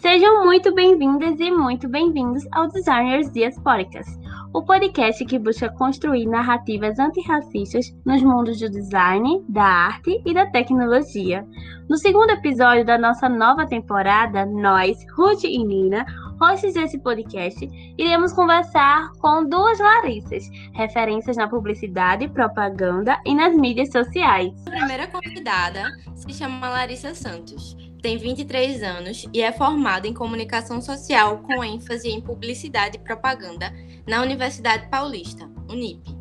Sejam muito bem-vindas e muito bem-vindos ao Designers Diaspóricas, o podcast que busca construir narrativas antirracistas nos mundos do design, da arte e da tecnologia. No segundo episódio da nossa nova temporada, nós, Ruth e Nina, hosts desse podcast, iremos conversar com duas Larissas, referências na publicidade, propaganda e nas mídias sociais. A primeira convidada se chama Larissa Santos tem 23 anos e é formada em comunicação social com ênfase em publicidade e propaganda na Universidade Paulista, Unip.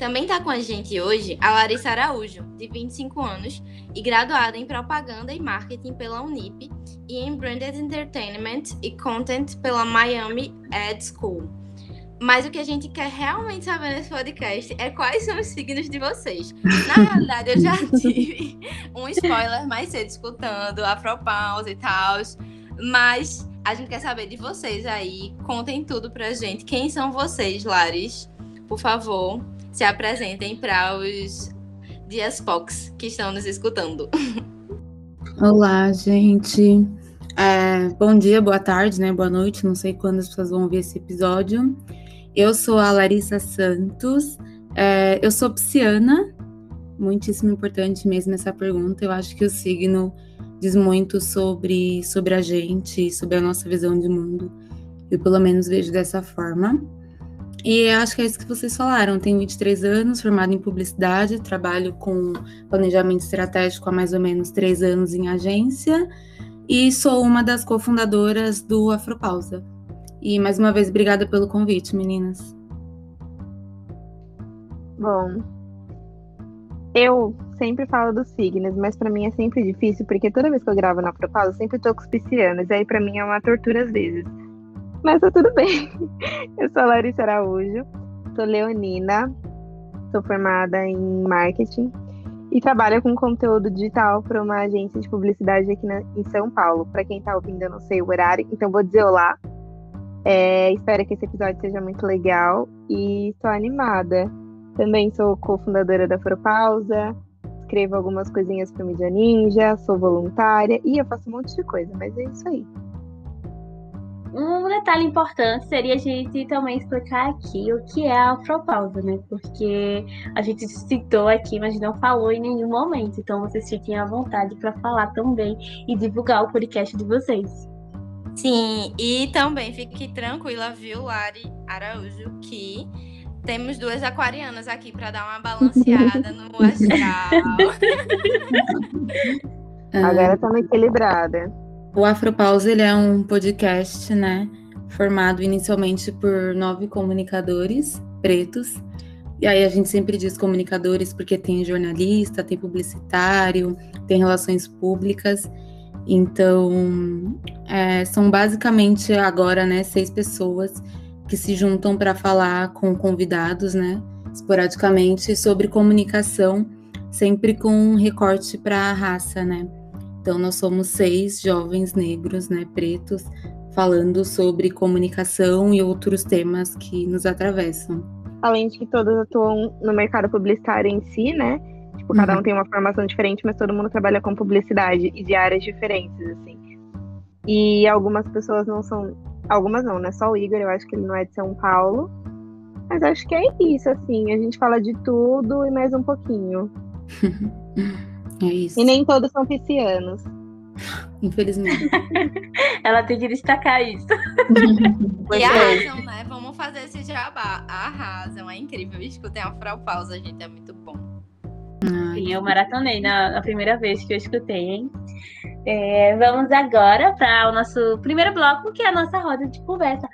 Também está com a gente hoje a Larissa Araújo, de 25 anos e graduada em propaganda e marketing pela Unip e em branded entertainment e content pela Miami Ad School. Mas o que a gente quer realmente saber nesse podcast é quais são os signos de vocês. Na realidade, eu já tive um spoiler mais cedo escutando Afropause e tal. Mas a gente quer saber de vocês aí. Contem tudo pra gente. Quem são vocês, Lares? Por favor, se apresentem para os Diaspox que estão nos escutando. Olá, gente. É, bom dia, boa tarde, né? Boa noite. Não sei quando as pessoas vão ver esse episódio. Eu sou a Larissa Santos, é, eu sou pisciana, muitíssimo importante mesmo essa pergunta. Eu acho que o signo diz muito sobre, sobre a gente, sobre a nossa visão de mundo. Eu, pelo menos, vejo dessa forma. E acho que é isso que vocês falaram. Tenho 23 anos, formada em publicidade, trabalho com planejamento estratégico há mais ou menos três anos em agência e sou uma das cofundadoras do Afropausa. E mais uma vez, obrigada pelo convite, meninas. Bom, eu sempre falo dos signos, mas para mim é sempre difícil, porque toda vez que eu gravo na propaganda, eu sempre tô com os piscianos, e aí para mim é uma tortura às vezes. Mas tá tudo bem. Eu sou Larissa Araújo, sou leonina, sou formada em marketing e trabalho com conteúdo digital para uma agência de publicidade aqui na, em São Paulo. Para quem tá ouvindo, eu não sei o horário, então vou dizer olá. É, espero que esse episódio seja muito legal e estou animada. Também sou cofundadora da Propausa, escrevo algumas coisinhas para Mídia Ninja, sou voluntária e eu faço um monte de coisa, mas é isso aí. Um detalhe importante seria a gente também explicar aqui o que é a afropausa, né? Porque a gente citou aqui, mas não falou em nenhum momento. Então vocês fiquem à vontade para falar também e divulgar o podcast de vocês. Sim, e também fique tranquila, viu, Lari Araújo, que temos duas aquarianas aqui para dar uma balanceada no astral. Agora estamos equilibrada. O Afropausa ele é um podcast, né, formado inicialmente por nove comunicadores pretos. E aí a gente sempre diz comunicadores porque tem jornalista, tem publicitário, tem relações públicas. Então, é, são basicamente agora, né, seis pessoas que se juntam para falar com convidados, né, esporadicamente sobre comunicação, sempre com recorte para a raça, né. Então, nós somos seis jovens negros, né, pretos, falando sobre comunicação e outros temas que nos atravessam. Além de que todos atuam no mercado publicitário em si, né? Tipo, cada um uhum. tem uma formação diferente, mas todo mundo trabalha com publicidade e de áreas diferentes, assim. E algumas pessoas não são. Algumas não, né? Só o Igor, eu acho que ele não é de São Paulo. Mas acho que é isso, assim. A gente fala de tudo e mais um pouquinho. é isso. E nem todos são piscianos. Infelizmente. Ela tem que destacar isso. e arrasam, né? Vamos fazer esse jabá. Arrasam, é incrível. Escutem a Frau gente, é muito bom. Sim, eu maratonei na, na, primeira vez que eu escutei, hein? É, vamos agora para o nosso primeiro bloco, que é a nossa roda de conversa.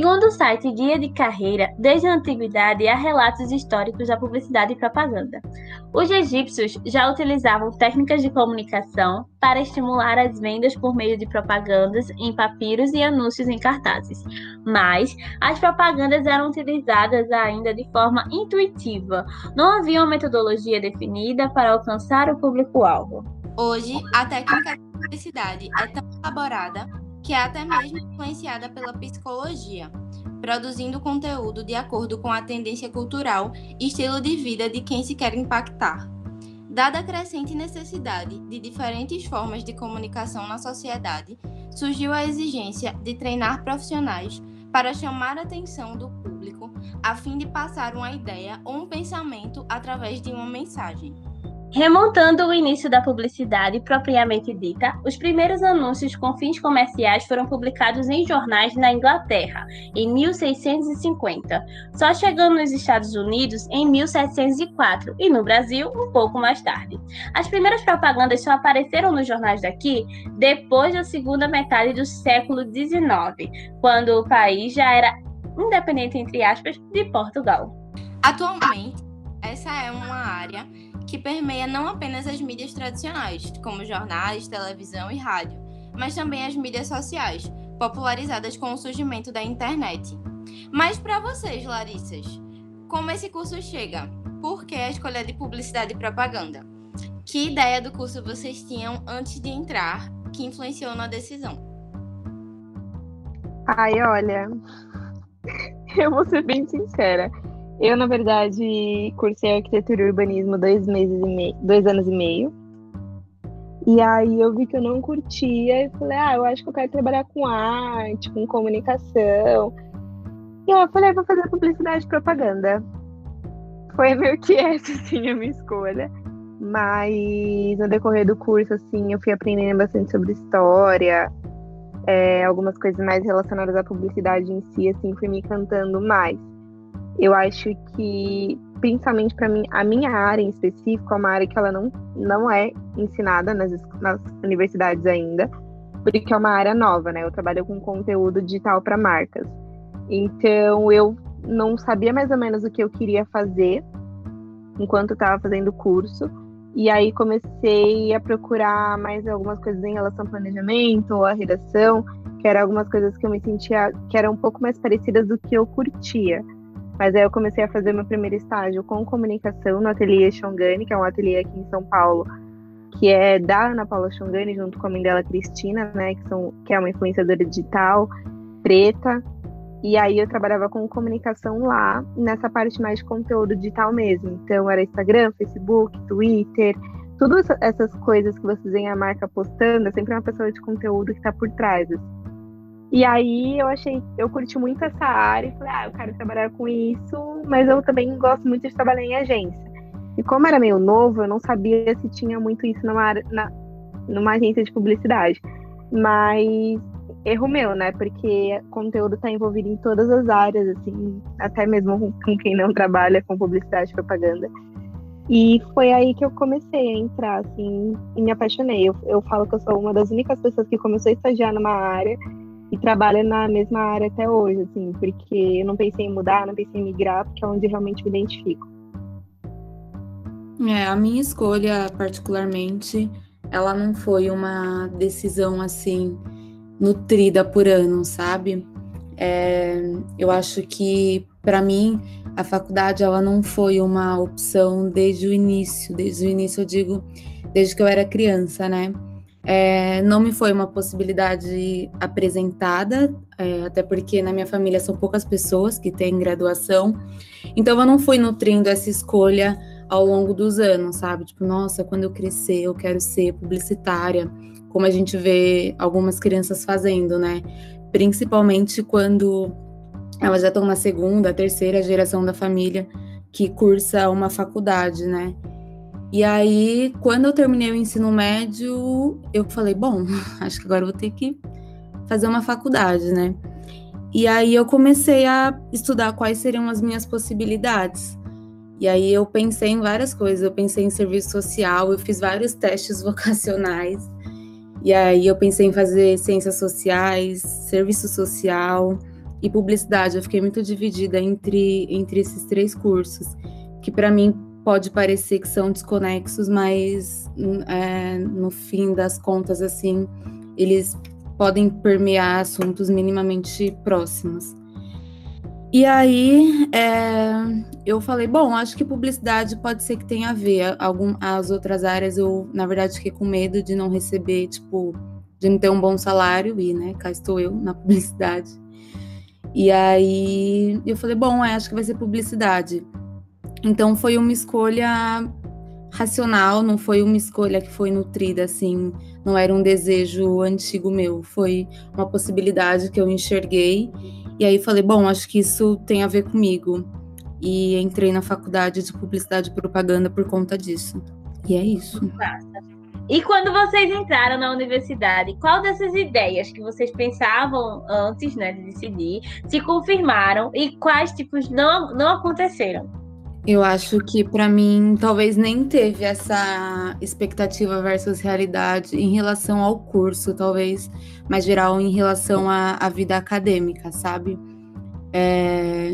Segundo o site Guia de Carreira, desde a antiguidade há relatos históricos da publicidade e propaganda. Os egípcios já utilizavam técnicas de comunicação para estimular as vendas por meio de propagandas em papiros e anúncios em cartazes, mas as propagandas eram utilizadas ainda de forma intuitiva, não havia uma metodologia definida para alcançar o público-alvo. Hoje, a técnica publicidade é tão elaborada que é até mesmo influenciada pela psicologia, produzindo conteúdo de acordo com a tendência cultural e estilo de vida de quem se quer impactar. Dada a crescente necessidade de diferentes formas de comunicação na sociedade, surgiu a exigência de treinar profissionais para chamar a atenção do público a fim de passar uma ideia ou um pensamento através de uma mensagem. Remontando o início da publicidade propriamente dita, os primeiros anúncios com fins comerciais foram publicados em jornais na Inglaterra, em 1650, só chegando nos Estados Unidos em 1704 e no Brasil um pouco mais tarde. As primeiras propagandas só apareceram nos jornais daqui depois da segunda metade do século XIX, quando o país já era independente, entre aspas, de Portugal. Atualmente, essa é uma área que permeia não apenas as mídias tradicionais, como jornais, televisão e rádio, mas também as mídias sociais, popularizadas com o surgimento da internet. Mas para vocês, Larissas, como esse curso chega? Por que a escolha de publicidade e propaganda? Que ideia do curso vocês tinham antes de entrar que influenciou na decisão? Ai, olha, eu vou ser bem sincera. Eu, na verdade, cursei arquitetura e urbanismo dois meses e meio, dois anos e meio. E aí eu vi que eu não curtia e falei, ah, eu acho que eu quero trabalhar com arte, com comunicação. E aí eu falei, ah, vou fazer publicidade e propaganda. Foi meio que essa, assim, a minha escolha. Mas no decorrer do curso, assim, eu fui aprendendo bastante sobre história, é, algumas coisas mais relacionadas à publicidade em si, assim, fui me encantando mais. Eu acho que, principalmente para mim, a minha área em específico é uma área que ela não, não é ensinada nas, nas universidades ainda, porque é uma área nova, né? Eu trabalho com conteúdo digital para marcas. Então, eu não sabia mais ou menos o que eu queria fazer enquanto estava fazendo o curso. E aí comecei a procurar mais algumas coisas em relação ao planejamento ou à redação, que eram algumas coisas que eu me sentia que eram um pouco mais parecidas do que eu curtia. Mas aí eu comecei a fazer meu primeiro estágio com comunicação no ateliê Xongani, que é um ateliê aqui em São Paulo, que é da Ana Paula Xongani, junto com a mãe dela, Cristina, né, que, são, que é uma influenciadora digital, preta. E aí eu trabalhava com comunicação lá, nessa parte mais de conteúdo digital mesmo. Então era Instagram, Facebook, Twitter, todas essas coisas que vocês veem a marca postando, é sempre uma pessoa de conteúdo que está por trás. Assim. E aí eu achei, eu curti muito essa área e falei, ah, eu quero trabalhar com isso, mas eu também gosto muito de trabalhar em agência. E como era meio novo, eu não sabia se tinha muito isso numa, área, na, numa agência de publicidade. Mas erro meu, né? Porque conteúdo está envolvido em todas as áreas, assim, até mesmo com quem não trabalha com publicidade e propaganda. E foi aí que eu comecei a entrar, assim, e me apaixonei. Eu, eu falo que eu sou uma das únicas pessoas que começou a estagiar numa área e trabalha na mesma área até hoje, assim, porque eu não pensei em mudar, não pensei em migrar, porque é onde realmente me identifico. É, a minha escolha, particularmente, ela não foi uma decisão assim nutrida por ano, sabe? É, eu acho que para mim a faculdade ela não foi uma opção desde o início. Desde o início eu digo desde que eu era criança, né? É, não me foi uma possibilidade apresentada, é, até porque na minha família são poucas pessoas que têm graduação, então eu não fui nutrindo essa escolha ao longo dos anos, sabe? Tipo, nossa, quando eu crescer eu quero ser publicitária, como a gente vê algumas crianças fazendo, né? Principalmente quando elas já estão na segunda, terceira geração da família que cursa uma faculdade, né? E aí, quando eu terminei o ensino médio, eu falei, bom, acho que agora vou ter que fazer uma faculdade, né? E aí eu comecei a estudar quais seriam as minhas possibilidades. E aí eu pensei em várias coisas, eu pensei em serviço social, eu fiz vários testes vocacionais. E aí eu pensei em fazer ciências sociais, serviço social e publicidade. Eu fiquei muito dividida entre, entre esses três cursos, que para mim pode parecer que são desconexos, mas é, no fim das contas, assim, eles podem permear assuntos minimamente próximos. E aí é, eu falei, bom, acho que publicidade pode ser que tenha a ver. Algum, as outras áreas eu, na verdade, fiquei com medo de não receber, tipo, de não ter um bom salário, e, né, cá estou eu na publicidade. E aí eu falei, bom, é, acho que vai ser publicidade. Então foi uma escolha racional, não foi uma escolha que foi nutrida assim, não era um desejo antigo meu, foi uma possibilidade que eu enxerguei e aí falei, bom, acho que isso tem a ver comigo. E entrei na faculdade de publicidade e propaganda por conta disso. E é isso. E quando vocês entraram na universidade, qual dessas ideias que vocês pensavam antes né, de decidir se confirmaram e quais tipos não, não aconteceram? Eu acho que para mim talvez nem teve essa expectativa versus realidade em relação ao curso, talvez mais geral em relação à, à vida acadêmica, sabe? É,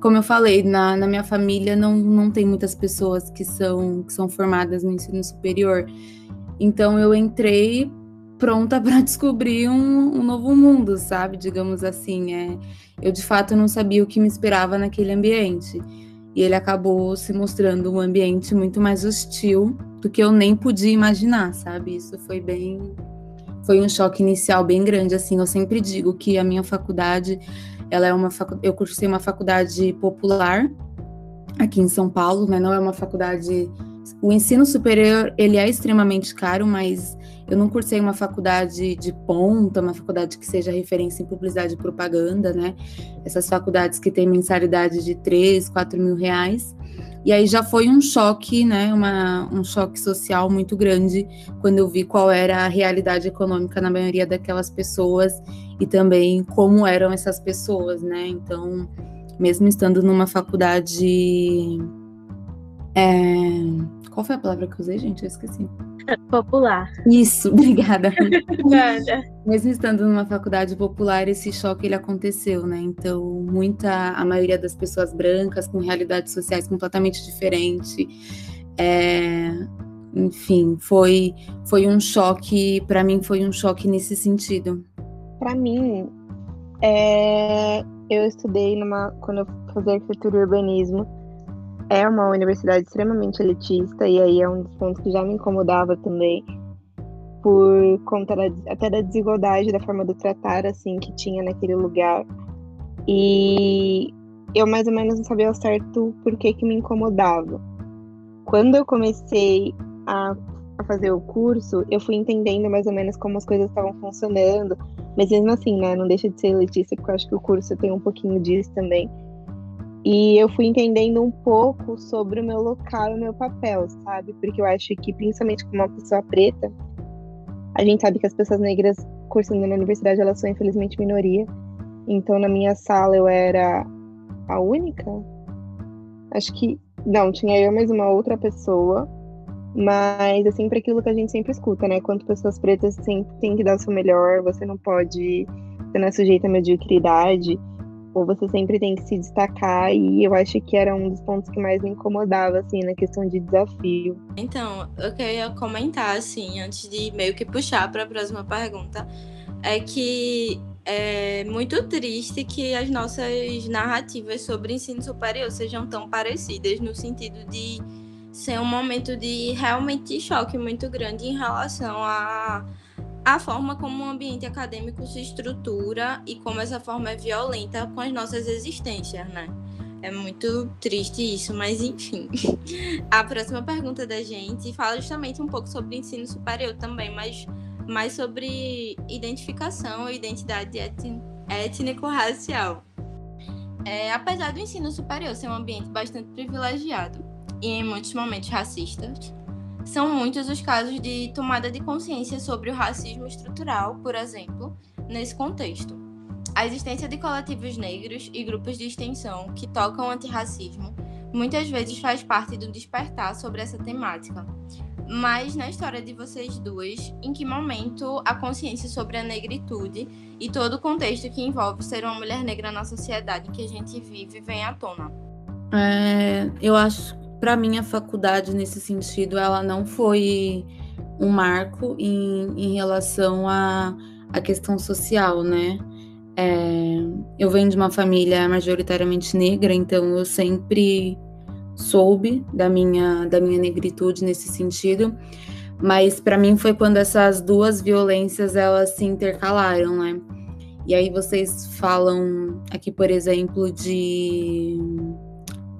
como eu falei, na, na, minha família não, não tem muitas pessoas que são, que são formadas no ensino superior. Então eu entrei pronta para descobrir um, um, novo mundo, sabe? Digamos assim. É, eu de fato não sabia o que me esperava naquele ambiente. E ele acabou se mostrando um ambiente muito mais hostil do que eu nem podia imaginar, sabe? Isso foi bem. Foi um choque inicial bem grande, assim. Eu sempre digo que a minha faculdade, ela é uma facu... eu cursei uma faculdade popular aqui em São Paulo, né? Não é uma faculdade o ensino superior, ele é extremamente caro, mas eu não cursei uma faculdade de ponta, uma faculdade que seja referência em publicidade e propaganda, né? Essas faculdades que têm mensalidade de 3, 4 mil reais. E aí já foi um choque, né? Uma, um choque social muito grande quando eu vi qual era a realidade econômica na maioria daquelas pessoas e também como eram essas pessoas, né? Então, mesmo estando numa faculdade é... Qual foi a palavra que eu usei, gente? Eu esqueci. Popular. Isso, obrigada. Obrigada. Mesmo estando numa faculdade popular, esse choque ele aconteceu, né? Então, muita, a maioria das pessoas brancas com realidades sociais completamente diferentes. É, enfim, foi foi um choque, para mim foi um choque nesse sentido. Para mim, é, eu estudei numa quando eu fazia arquitetura e urbanismo, é uma universidade extremamente elitista, e aí é um dos pontos que já me incomodava também, por conta da, até da desigualdade da forma de tratar, assim, que tinha naquele lugar. E eu mais ou menos não sabia ao certo por que que me incomodava. Quando eu comecei a, a fazer o curso, eu fui entendendo mais ou menos como as coisas estavam funcionando, mas mesmo assim, né, não deixa de ser elitista, porque eu acho que o curso tem um pouquinho disso também e eu fui entendendo um pouco sobre o meu local e o meu papel, sabe? Porque eu acho que, principalmente como uma pessoa preta, a gente sabe que as pessoas negras cursando na universidade, elas são infelizmente minoria. Então, na minha sala, eu era a única? Acho que. Não, tinha eu mais uma outra pessoa. Mas é sempre aquilo que a gente sempre escuta, né? Quanto pessoas pretas sempre tem que dar o seu melhor, você não pode. Você não é sujeito à mediocridade ou você sempre tem que se destacar e eu acho que era um dos pontos que mais me incomodava assim na questão de desafio. Então, eu queria comentar assim, antes de meio que puxar para a próxima pergunta, é que é muito triste que as nossas narrativas sobre ensino superior sejam tão parecidas no sentido de ser um momento de realmente choque muito grande em relação a a forma como o ambiente acadêmico se estrutura e como essa forma é violenta com as nossas existências, né? É muito triste isso, mas enfim. A próxima pergunta da gente fala justamente um pouco sobre ensino superior também, mas mais sobre identificação e identidade étnico-racial. É, apesar do ensino superior ser um ambiente bastante privilegiado e em muitos momentos racistas, são muitos os casos de tomada de consciência sobre o racismo estrutural, por exemplo, nesse contexto. A existência de coletivos negros e grupos de extensão que tocam antirracismo muitas vezes faz parte do despertar sobre essa temática. Mas na história de vocês duas, em que momento a consciência sobre a negritude e todo o contexto que envolve ser uma mulher negra na sociedade que a gente vive vem à tona? É, eu acho para mim a faculdade nesse sentido ela não foi um marco em, em relação à, à questão social, né? É, eu venho de uma família majoritariamente negra, então eu sempre soube da minha, da minha negritude nesse sentido. Mas para mim foi quando essas duas violências elas se intercalaram, né? E aí vocês falam aqui, por exemplo, de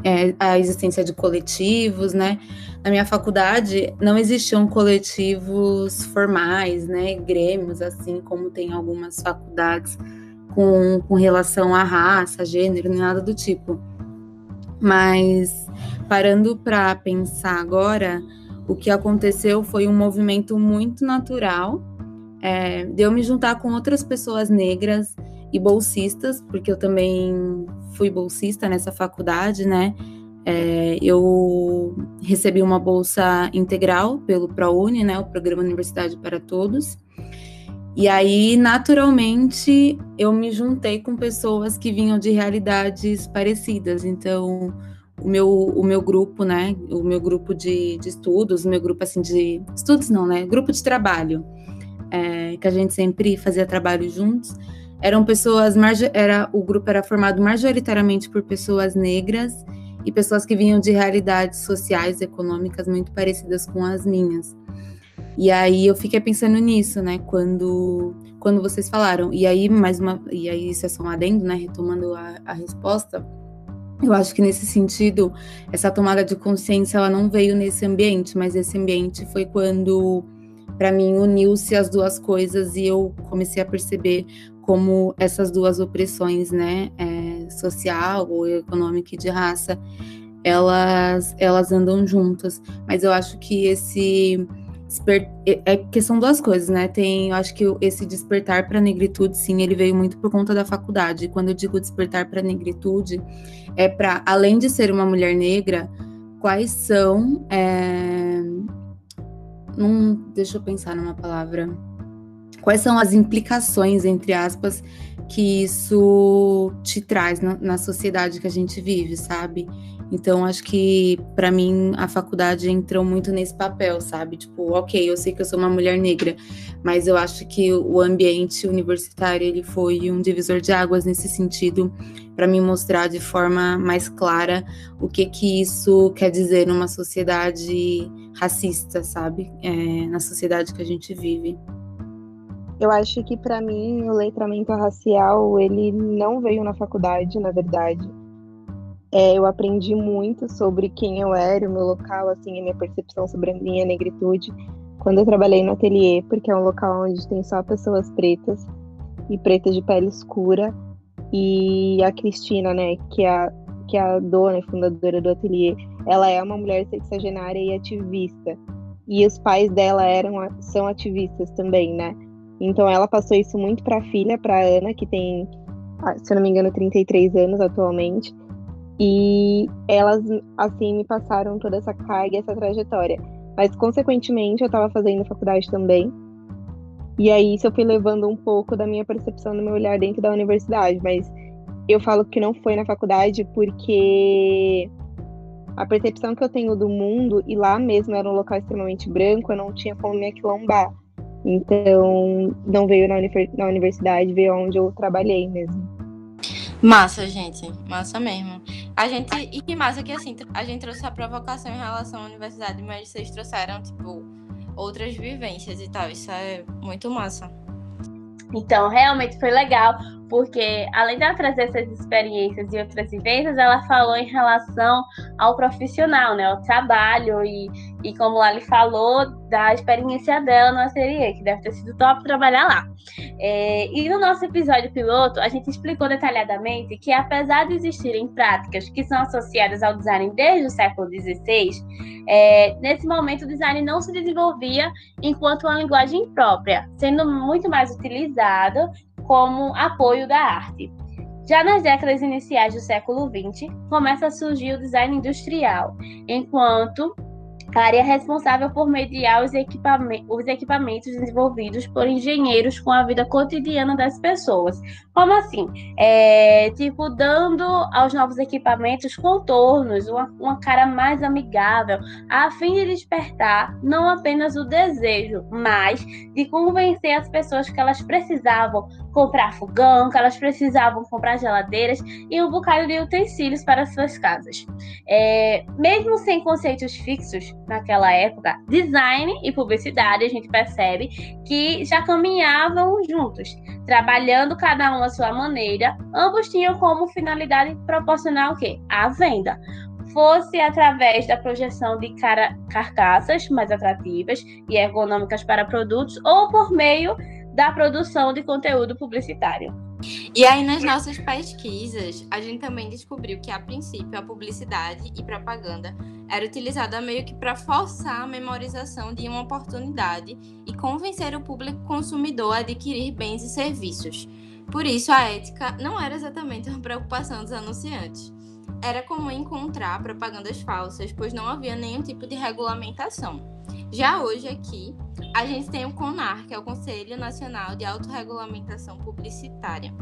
é, a existência de coletivos, né? Na minha faculdade não existiam coletivos formais, né? Grêmios, assim como tem algumas faculdades com, com relação à raça, gênero, nada do tipo. Mas parando para pensar agora, o que aconteceu foi um movimento muito natural é, de eu me juntar com outras pessoas negras e bolsistas, porque eu também fui bolsista nessa faculdade, né? É, eu recebi uma bolsa integral pelo ProUni, né, o Programa Universidade para Todos. E aí, naturalmente, eu me juntei com pessoas que vinham de realidades parecidas. Então, o meu, o meu grupo, né, o meu grupo de, de estudos, o meu grupo, assim, de... Estudos não, né? Grupo de trabalho, é, que a gente sempre fazia trabalho juntos. Eram pessoas... Era, o grupo era formado majoritariamente por pessoas negras e pessoas que vinham de realidades sociais, econômicas muito parecidas com as minhas. E aí eu fiquei pensando nisso, né, quando, quando vocês falaram. E aí, mais uma. E aí, isso é só um adendo, né? Retomando a, a resposta. Eu acho que nesse sentido, essa tomada de consciência ela não veio nesse ambiente, mas esse ambiente foi quando, para mim, uniu-se as duas coisas e eu comecei a perceber como essas duas opressões, né, é, social ou econômica e de raça, elas elas andam juntas. Mas eu acho que esse é, é que são duas coisas, né? Tem, eu acho que esse despertar para a negritude, sim, ele veio muito por conta da faculdade. Quando eu digo despertar para a negritude, é para além de ser uma mulher negra, quais são é... Deixa eu pensar numa palavra quais são as implicações, entre aspas, que isso te traz na, na sociedade que a gente vive, sabe? Então, acho que para mim a faculdade entrou muito nesse papel, sabe? Tipo, ok, eu sei que eu sou uma mulher negra, mas eu acho que o ambiente universitário ele foi um divisor de águas nesse sentido, para me mostrar de forma mais clara o que que isso quer dizer numa sociedade racista, sabe? É, na sociedade que a gente vive. Eu acho que para mim o letramento racial ele não veio na faculdade, na verdade. É, eu aprendi muito sobre quem eu era, o meu local, assim, a minha percepção sobre a minha negritude quando eu trabalhei no ateliê, porque é um local onde tem só pessoas pretas e pretas de pele escura. E a Cristina, né, que é a, que é a dona e fundadora do ateliê, ela é uma mulher sexagenária e ativista. E os pais dela eram são ativistas também, né? Então ela passou isso muito para a filha, para Ana, que tem, ah, se eu não me engano, 33 anos atualmente. E elas, assim, me passaram toda essa carga, essa trajetória. Mas, consequentemente, eu estava fazendo faculdade também. E aí, isso eu fui levando um pouco da minha percepção, do meu olhar dentro da universidade. Mas eu falo que não foi na faculdade porque a percepção que eu tenho do mundo, e lá mesmo era um local extremamente branco, eu não tinha como me aquilombar. Então, não veio na, universidade, veio onde eu trabalhei mesmo. Massa, gente. Massa mesmo. A gente. E que massa que assim, a gente trouxe a provocação em relação à universidade, mas vocês trouxeram, tipo, outras vivências e tal. Isso é muito massa. Então, realmente foi legal, porque além de ela trazer essas experiências e outras vivências, ela falou em relação ao profissional, né, ao trabalho e, e como lá falou da experiência dela no ateliê, que deve ter sido top trabalhar lá. É, e no nosso episódio piloto, a gente explicou detalhadamente que apesar de existirem práticas que são associadas ao design desde o século XVI, é, nesse momento o design não se desenvolvia enquanto uma linguagem própria, sendo muito mais utilizado como apoio da arte. Já nas décadas iniciais do século XX, começa a surgir o design industrial, enquanto área responsável por mediar os, equipamentos, os equipamentos desenvolvidos por engenheiros com a vida cotidiana das pessoas. Como assim? É, tipo, dando aos novos equipamentos contornos, uma, uma cara mais amigável, a fim de despertar não apenas o desejo, mas de convencer as pessoas que elas precisavam comprar fogão, que elas precisavam comprar geladeiras e um bocado de utensílios para suas casas. É, mesmo sem conceitos fixos naquela época, design e publicidade a gente percebe que já caminhavam juntos, trabalhando cada um à sua maneira. Ambos tinham como finalidade proporcionar o quê? A venda fosse através da projeção de carcaças mais atrativas e ergonômicas para produtos ou por meio da produção de conteúdo publicitário. E aí, nas nossas pesquisas, a gente também descobriu que, a princípio, a publicidade e propaganda era utilizada meio que para forçar a memorização de uma oportunidade e convencer o público consumidor a adquirir bens e serviços. Por isso, a ética não era exatamente uma preocupação dos anunciantes. Era comum encontrar propagandas falsas, pois não havia nenhum tipo de regulamentação. Já hoje aqui, a gente tem o CONAR, que é o Conselho Nacional de Autorregulamentação Publicitária.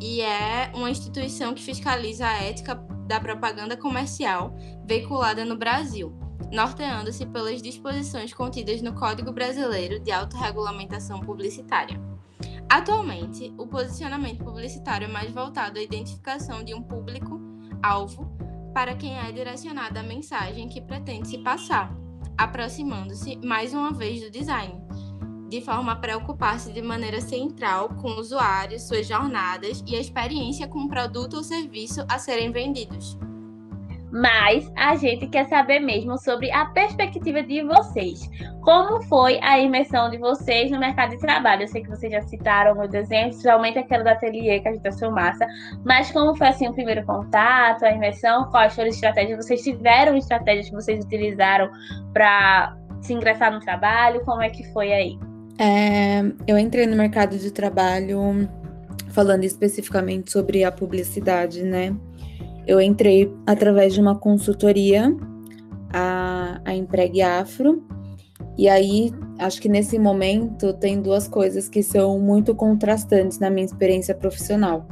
E é uma instituição que fiscaliza a ética da propaganda comercial veiculada no Brasil, norteando-se pelas disposições contidas no Código Brasileiro de Autorregulamentação Publicitária. Atualmente, o posicionamento publicitário é mais voltado à identificação de um público-alvo para quem é direcionada a mensagem que pretende se passar, aproximando-se mais uma vez do design, de forma a preocupar-se de maneira central com o usuário, suas jornadas e a experiência com o produto ou serviço a serem vendidos mas a gente quer saber mesmo sobre a perspectiva de vocês. Como foi a imersão de vocês no mercado de trabalho? Eu sei que vocês já citaram meus exemplos, principalmente aquela da ateliê que a gente achou massa, mas como foi assim o primeiro contato, a imersão? Quais foram as estratégias? Vocês tiveram estratégias que vocês utilizaram para se ingressar no trabalho? Como é que foi aí? É, eu entrei no mercado de trabalho falando especificamente sobre a publicidade, né? Eu entrei através de uma consultoria, a, a Empregue Afro, e aí acho que nesse momento tem duas coisas que são muito contrastantes na minha experiência profissional.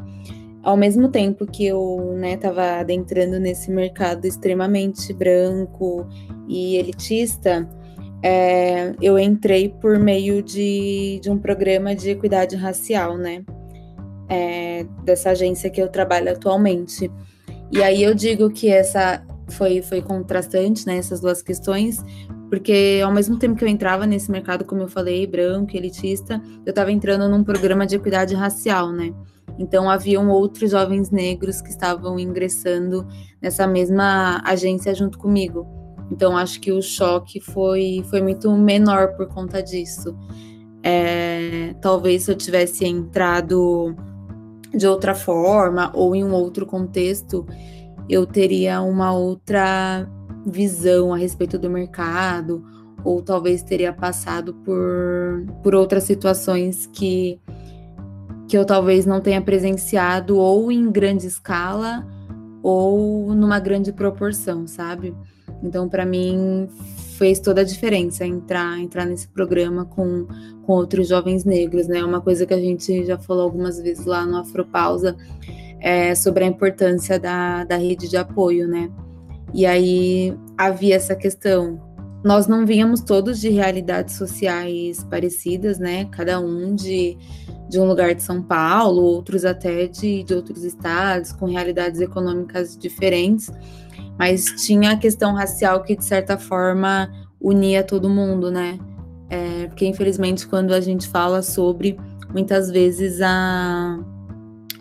Ao mesmo tempo que eu estava né, adentrando nesse mercado extremamente branco e elitista, é, eu entrei por meio de, de um programa de equidade racial, né? É, dessa agência que eu trabalho atualmente. E aí eu digo que essa foi, foi contrastante, né, essas duas questões, porque ao mesmo tempo que eu entrava nesse mercado, como eu falei, branco, elitista, eu estava entrando num programa de equidade racial, né? Então haviam outros jovens negros que estavam ingressando nessa mesma agência junto comigo. Então acho que o choque foi, foi muito menor por conta disso. É, talvez se eu tivesse entrado de outra forma ou em um outro contexto, eu teria uma outra visão a respeito do mercado, ou talvez teria passado por, por outras situações que, que eu talvez não tenha presenciado, ou em grande escala, ou numa grande proporção, sabe? Então, para mim, fez toda a diferença entrar, entrar nesse programa com, com outros jovens negros, né? Uma coisa que a gente já falou algumas vezes lá no Afropausa é sobre a importância da, da rede de apoio, né? E aí havia essa questão. Nós não víamos todos de realidades sociais parecidas, né? Cada um de, de um lugar de São Paulo, outros até de, de outros estados, com realidades econômicas diferentes mas tinha a questão racial que, de certa forma, unia todo mundo, né? É, porque, infelizmente, quando a gente fala sobre, muitas vezes, a,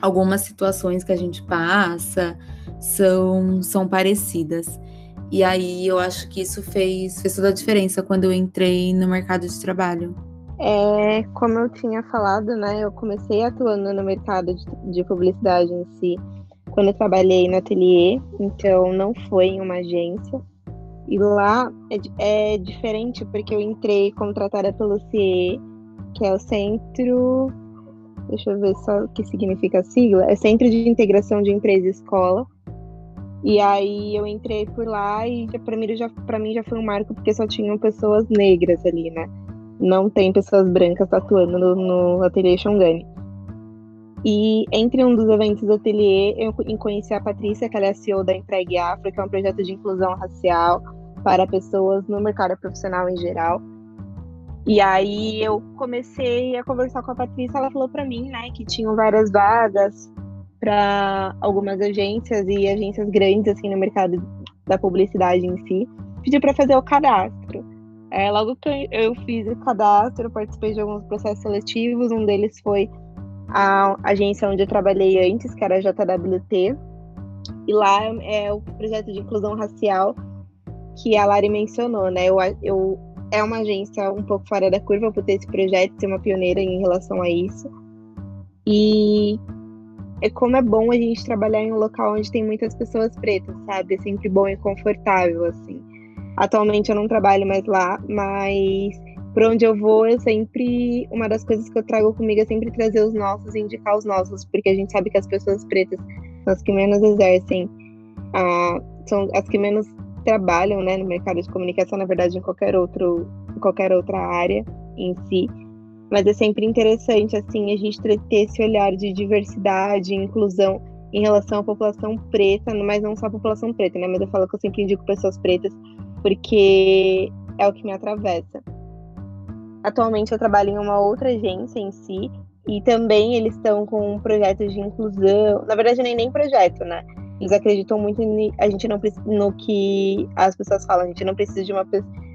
algumas situações que a gente passa são, são parecidas. E aí eu acho que isso fez, fez toda a diferença quando eu entrei no mercado de trabalho. É, como eu tinha falado, né? Eu comecei atuando no mercado de, de publicidade em si quando eu trabalhei no ateliê, então não foi em uma agência. E lá é, é diferente porque eu entrei contratada pelo CIE, que é o Centro. Deixa eu ver só o que significa a sigla. É Centro de Integração de Empresa e Escola. E aí eu entrei por lá e para mim já para mim já foi um marco porque só tinham pessoas negras ali, né? Não tem pessoas brancas atuando no, no ateliê Xongani. E entre um dos eventos do ateliê, eu conheci a Patrícia, que ela é a CEO da Empregue Afro, que é um projeto de inclusão racial para pessoas no mercado profissional em geral. E aí eu comecei a conversar com a Patrícia, ela falou para mim, né, que tinham várias vagas para algumas agências e agências grandes assim no mercado da publicidade em si. Pediu para fazer o cadastro. É, logo que eu fiz o cadastro, participei de alguns processos seletivos, um deles foi a agência onde eu trabalhei antes, que era a JWT, e lá é o projeto de inclusão racial que a Lari mencionou, né? Eu, eu é uma agência um pouco fora da curva por ter esse projeto, ser uma pioneira em relação a isso. E é como é bom a gente trabalhar em um local onde tem muitas pessoas pretas, sabe? É sempre bom e confortável, assim. Atualmente eu não trabalho mais lá, mas por onde eu vou, eu sempre. Uma das coisas que eu trago comigo é sempre trazer os nossos e indicar os nossos, porque a gente sabe que as pessoas pretas são as que menos exercem, são as que menos trabalham né, no mercado de comunicação, na verdade, em qualquer, outro, em qualquer outra área em si. Mas é sempre interessante, assim, a gente ter esse olhar de diversidade, inclusão em relação à população preta, mas não só a população preta, né? Mas eu falo que eu sempre indico pessoas pretas, porque é o que me atravessa. Atualmente eu trabalho em uma outra agência em si, e também eles estão com um projeto de inclusão. Na verdade, nem nem projeto, né? Eles acreditam muito em, a gente não no que as pessoas falam, a gente não precisa de uma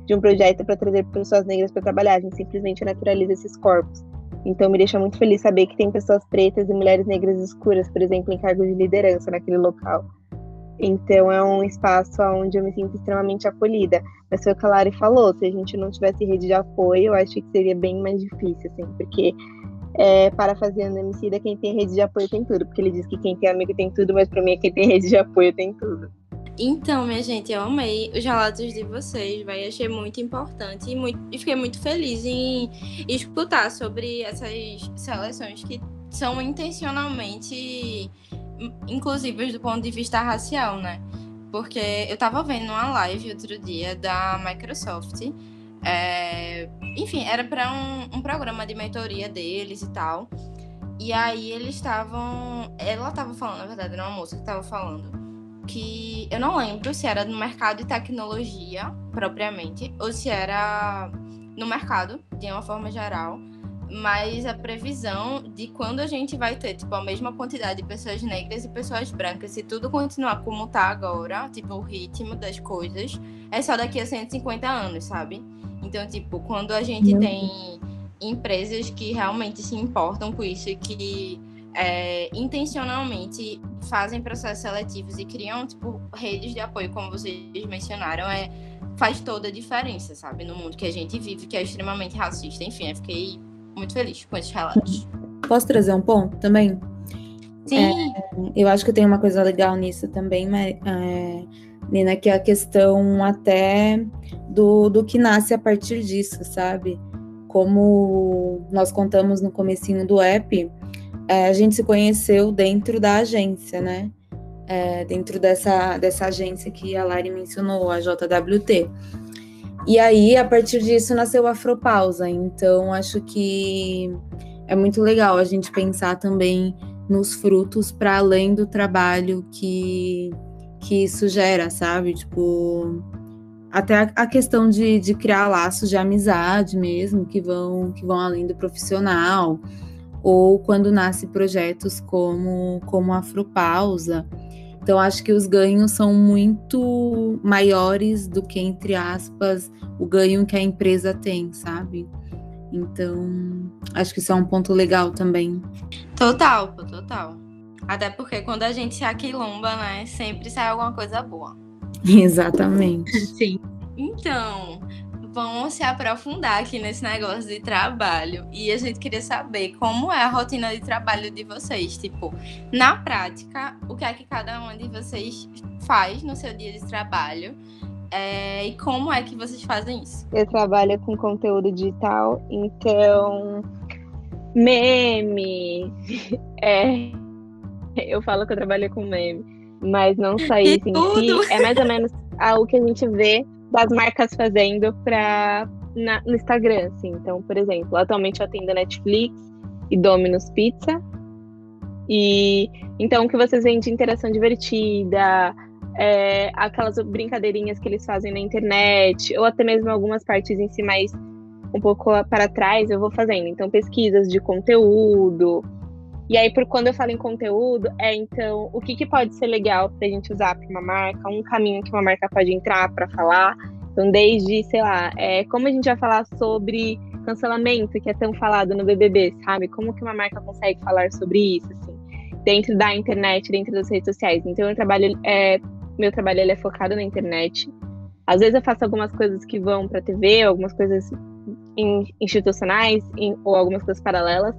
de um projeto para trazer pessoas negras para trabalhar, a gente simplesmente naturaliza esses corpos. Então me deixa muito feliz saber que tem pessoas pretas e mulheres negras escuras, por exemplo, em cargos de liderança naquele local. Então é um espaço onde eu me sinto extremamente acolhida. Mas foi o que a Lari falou, se a gente não tivesse rede de apoio, eu acho que seria bem mais difícil, assim, porque é, parafraseando o Emicida, quem tem rede de apoio tem tudo, porque ele diz que quem tem amigo tem tudo, mas para mim quem tem rede de apoio tem tudo. Então, minha gente, eu amei os relatos de vocês, vai achei muito importante e, muito, e fiquei muito feliz em escutar sobre essas seleções que são intencionalmente inclusivas do ponto de vista racial, né? Porque eu tava vendo uma live outro dia da Microsoft é, enfim, era para um, um programa de mentoria deles e tal. E aí eles estavam. Ela estava falando, na verdade, era uma moça que estava falando que eu não lembro se era no mercado de tecnologia propriamente ou se era no mercado de uma forma geral, mas a previsão de quando a gente vai ter tipo a mesma quantidade de pessoas negras e pessoas brancas, se tudo continuar como tá agora, tipo o ritmo das coisas, é só daqui a 150 anos, sabe? Então, tipo, quando a gente Meu tem empresas que realmente se importam com isso e que é, intencionalmente fazem processos seletivos e criam, tipo, redes de apoio, como vocês mencionaram, é, faz toda a diferença, sabe? No mundo que a gente vive, que é extremamente racista. Enfim, eu fiquei muito feliz com esses relatos. Posso trazer um ponto também? Sim. É, eu acho que tem uma coisa legal nisso também, mas, é, Nina, que é a questão até do, do que nasce a partir disso, sabe? Como nós contamos no comecinho do app, é, a gente se conheceu dentro da agência, né? É, dentro dessa, dessa agência que a Lari mencionou, a JWT. E aí, a partir disso, nasceu a Afropausa. Então, acho que é muito legal a gente pensar também nos frutos para além do trabalho que, que isso gera, sabe? Tipo, até a, a questão de, de, criar laços de amizade mesmo, que vão, que vão além do profissional, ou quando nasce projetos como, como Afropausa. Então, acho que os ganhos são muito maiores do que, entre aspas, o ganho que a empresa tem, sabe? Então, acho que isso é um ponto legal também. Total, total. Até porque quando a gente se aquilomba, né, sempre sai alguma coisa boa. Exatamente. Sim. Então, vamos se aprofundar aqui nesse negócio de trabalho. E a gente queria saber como é a rotina de trabalho de vocês. Tipo, na prática, o que é que cada um de vocês faz no seu dia de trabalho? É, e como é que vocês fazem isso? Eu trabalho com conteúdo digital, então meme. É, eu falo que eu trabalho com meme mas não só isso em si. É mais ou menos o que a gente vê das marcas fazendo pra, na, no Instagram, assim. Então, por exemplo, atualmente eu atendo Netflix e Domino's Pizza. E então o que vocês veem de interação divertida, é, aquelas brincadeirinhas que eles fazem na internet, ou até mesmo algumas partes em si mais um pouco para trás, eu vou fazendo. Então, pesquisas de conteúdo. E aí, por quando eu falo em conteúdo, é então o que, que pode ser legal para a gente usar para uma marca, um caminho que uma marca pode entrar para falar. Então, desde, sei lá, é, como a gente vai falar sobre cancelamento, que é tão falado no BBB, sabe? Como que uma marca consegue falar sobre isso, assim, dentro da internet, dentro das redes sociais. Então, eu trabalho, é, meu trabalho ele é focado na internet. Às vezes eu faço algumas coisas que vão para TV, algumas coisas institucionais ou algumas coisas paralelas,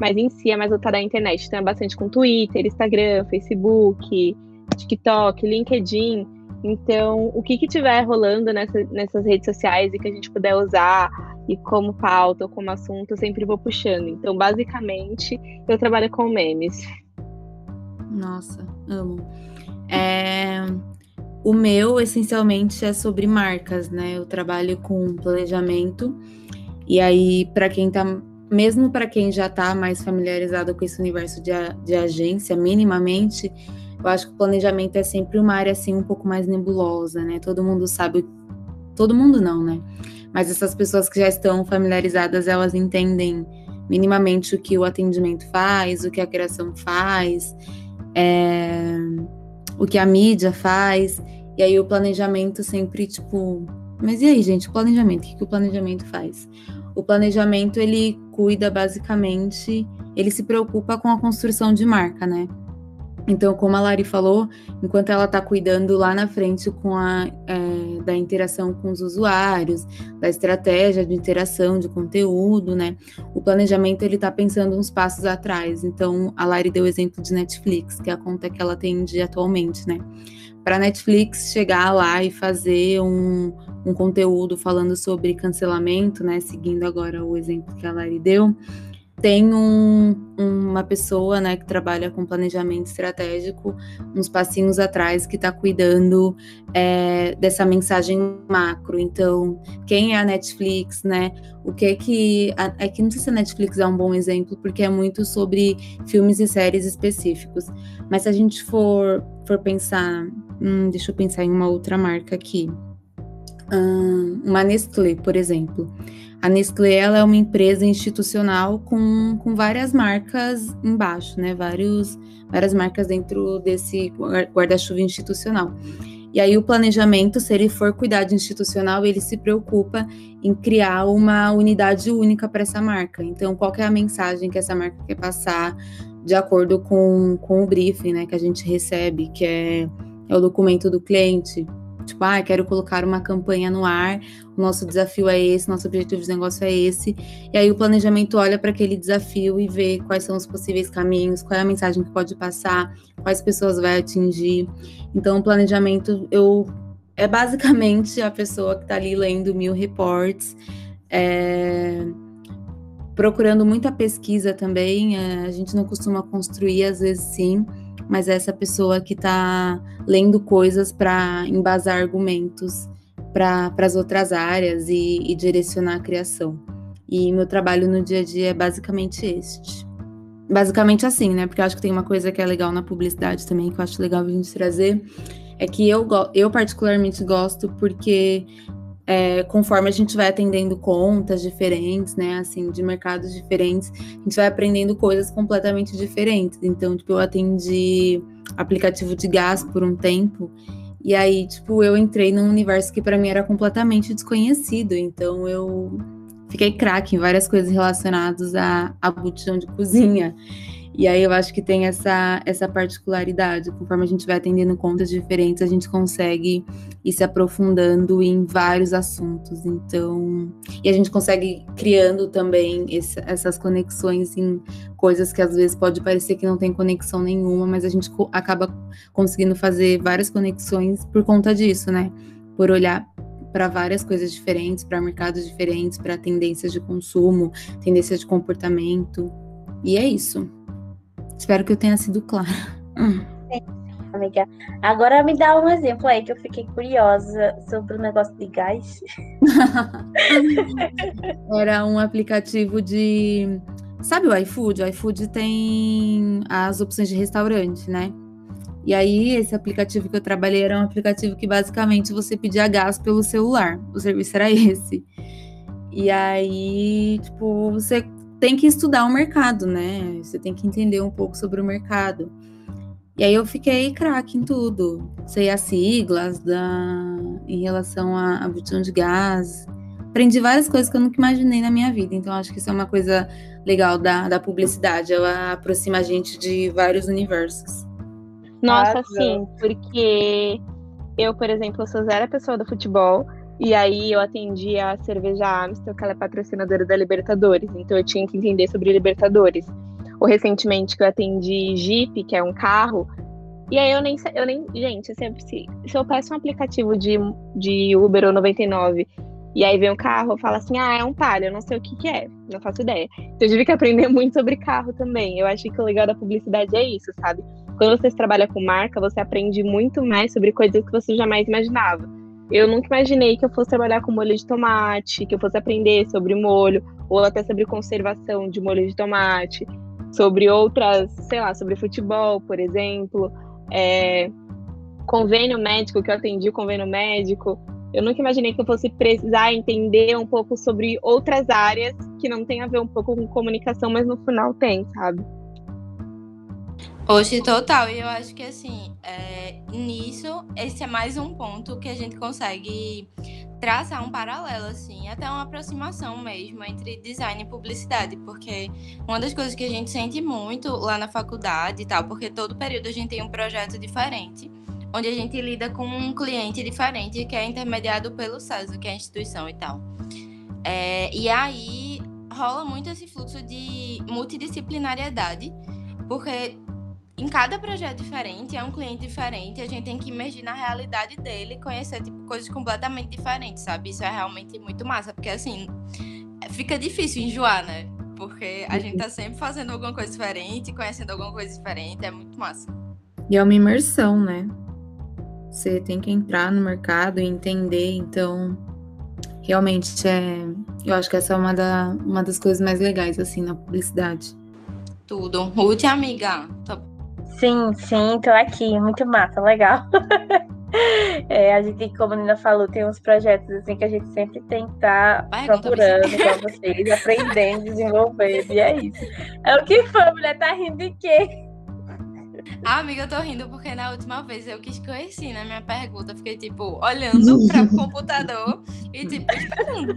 mas em si é mais voltada à internet. Então é bastante com Twitter, Instagram, Facebook, TikTok, LinkedIn. Então, o que, que tiver rolando nessa, nessas redes sociais e que a gente puder usar e como pauta ou como assunto, eu sempre vou puxando. Então, basicamente, eu trabalho com memes. Nossa, amo. É, o meu, essencialmente, é sobre marcas, né? Eu trabalho com planejamento e aí, para quem tá, mesmo para quem já está mais familiarizado com esse universo de, de agência, minimamente, eu acho que o planejamento é sempre uma área assim um pouco mais nebulosa, né? Todo mundo sabe, todo mundo não, né? Mas essas pessoas que já estão familiarizadas, elas entendem minimamente o que o atendimento faz, o que a criação faz, é, o que a mídia faz. E aí o planejamento sempre, tipo, mas e aí, gente, o planejamento? O que, que o planejamento faz? O planejamento ele cuida basicamente, ele se preocupa com a construção de marca, né? Então, como a Lari falou, enquanto ela está cuidando lá na frente com a é, da interação com os usuários, da estratégia de interação, de conteúdo, né? O planejamento ele está pensando uns passos atrás. Então, a Lari deu o exemplo de Netflix, que é a conta que ela atende atualmente, né? Para Netflix chegar lá e fazer um, um conteúdo falando sobre cancelamento, né? Seguindo agora o exemplo que a Lari deu, tem um, uma pessoa, né, que trabalha com planejamento estratégico, uns passinhos atrás, que está cuidando é, dessa mensagem macro. Então, quem é a Netflix, né? O que que. A, é que não sei se a Netflix é um bom exemplo, porque é muito sobre filmes e séries específicos. Mas se a gente for, for pensar. Hum, deixa eu pensar em uma outra marca aqui uma Nestlé, por exemplo. A Nestlé ela é uma empresa institucional com, com várias marcas embaixo, né? Vários, várias marcas dentro desse guarda-chuva institucional. E aí o planejamento, se ele for cuidar de institucional, ele se preocupa em criar uma unidade única para essa marca. Então, qual é a mensagem que essa marca quer passar de acordo com, com o briefing né, que a gente recebe, que é, é o documento do cliente, Tipo, ah, quero colocar uma campanha no ar, o nosso desafio é esse, nosso objetivo de negócio é esse. E aí o planejamento olha para aquele desafio e vê quais são os possíveis caminhos, qual é a mensagem que pode passar, quais pessoas vai atingir. Então, o planejamento eu é basicamente a pessoa que está ali lendo mil reports, é, procurando muita pesquisa também. É, a gente não costuma construir, às vezes sim mas é essa pessoa que está lendo coisas para embasar argumentos para as outras áreas e, e, direcionar a criação. E meu trabalho no dia a dia é basicamente este. Basicamente assim, né? Porque eu acho que tem uma coisa que é legal na publicidade também, que eu acho legal a gente trazer, é que eu, eu particularmente gosto porque é, conforme a gente vai atendendo contas diferentes, né, assim, de mercados diferentes, a gente vai aprendendo coisas completamente diferentes. Então, tipo, eu atendi aplicativo de gás por um tempo, e aí, tipo, eu entrei num universo que para mim era completamente desconhecido. Então, eu fiquei craque em várias coisas relacionadas a, a botijão de cozinha. E aí eu acho que tem essa, essa particularidade. Conforme a gente vai atendendo contas diferentes, a gente consegue ir se aprofundando em vários assuntos. Então, e a gente consegue criando também esse, essas conexões em coisas que às vezes pode parecer que não tem conexão nenhuma, mas a gente acaba conseguindo fazer várias conexões por conta disso, né? Por olhar para várias coisas diferentes, para mercados diferentes, para tendências de consumo, tendências de comportamento. E é isso. Espero que eu tenha sido clara. Hum. amiga. Agora me dá um exemplo aí que eu fiquei curiosa sobre o negócio de gás. Era um aplicativo de. Sabe o iFood? O iFood tem as opções de restaurante, né? E aí, esse aplicativo que eu trabalhei era um aplicativo que basicamente você pedia gás pelo celular. O serviço era esse. E aí, tipo, você tem que estudar o mercado, né? Você tem que entender um pouco sobre o mercado. E aí eu fiquei craque em tudo. Sei as siglas da, em relação à, botão de gás. Aprendi várias coisas que eu nunca imaginei na minha vida. Então, acho que isso é uma coisa legal da, da publicidade. Ela aproxima a gente de vários universos. Nossa, sim, porque eu, por exemplo, sou zero pessoa do futebol. E aí eu atendi a cerveja Amstel, que ela é patrocinadora da Libertadores. Então eu tinha que entender sobre Libertadores. Ou recentemente que eu atendi Jeep, que é um carro. E aí eu nem eu nem, gente, sempre se, se eu peço um aplicativo de, de Uber ou 99 e aí vem um carro, eu falo assim: "Ah, é um Palio, eu não sei o que que é, não faço ideia". Então eu tive que aprender muito sobre carro também. Eu acho que o legal da publicidade é isso, sabe? Quando você trabalha com marca, você aprende muito mais sobre coisas que você jamais imaginava. Eu nunca imaginei que eu fosse trabalhar com molho de tomate, que eu fosse aprender sobre molho, ou até sobre conservação de molho de tomate, sobre outras, sei lá, sobre futebol, por exemplo, é, convênio médico, que eu atendi o convênio médico. Eu nunca imaginei que eu fosse precisar entender um pouco sobre outras áreas que não tem a ver um pouco com comunicação, mas no final tem, sabe? Hoje, total. E eu acho que, assim, é, nisso, esse é mais um ponto que a gente consegue traçar um paralelo, assim, até uma aproximação mesmo entre design e publicidade, porque uma das coisas que a gente sente muito lá na faculdade e tal, porque todo período a gente tem um projeto diferente, onde a gente lida com um cliente diferente que é intermediado pelo CESA, que é a instituição e tal. É, e aí rola muito esse fluxo de multidisciplinariedade, porque em cada projeto diferente, é um cliente diferente, a gente tem que imergir na realidade dele, conhecer tipo, coisas completamente diferentes, sabe? Isso é realmente muito massa, porque assim, fica difícil enjoar, né? Porque a gente tá sempre fazendo alguma coisa diferente, conhecendo alguma coisa diferente, é muito massa. E é uma imersão, né? Você tem que entrar no mercado e entender, então realmente é. Eu acho que essa é uma, da, uma das coisas mais legais, assim, na publicidade. Tudo. Ruth, amiga, Sim, sim, tô aqui. Muito massa, legal. É, a gente, como a Nina falou, tem uns projetos assim que a gente sempre tem que estar tá procurando com vocês, aprendendo, desenvolvendo, e é isso. É o que foi, mulher? Tá rindo de quê? Ah, amiga, eu tô rindo porque na última vez eu quis conhecer na minha pergunta. Fiquei, tipo, olhando para o computador e, tipo, esperando.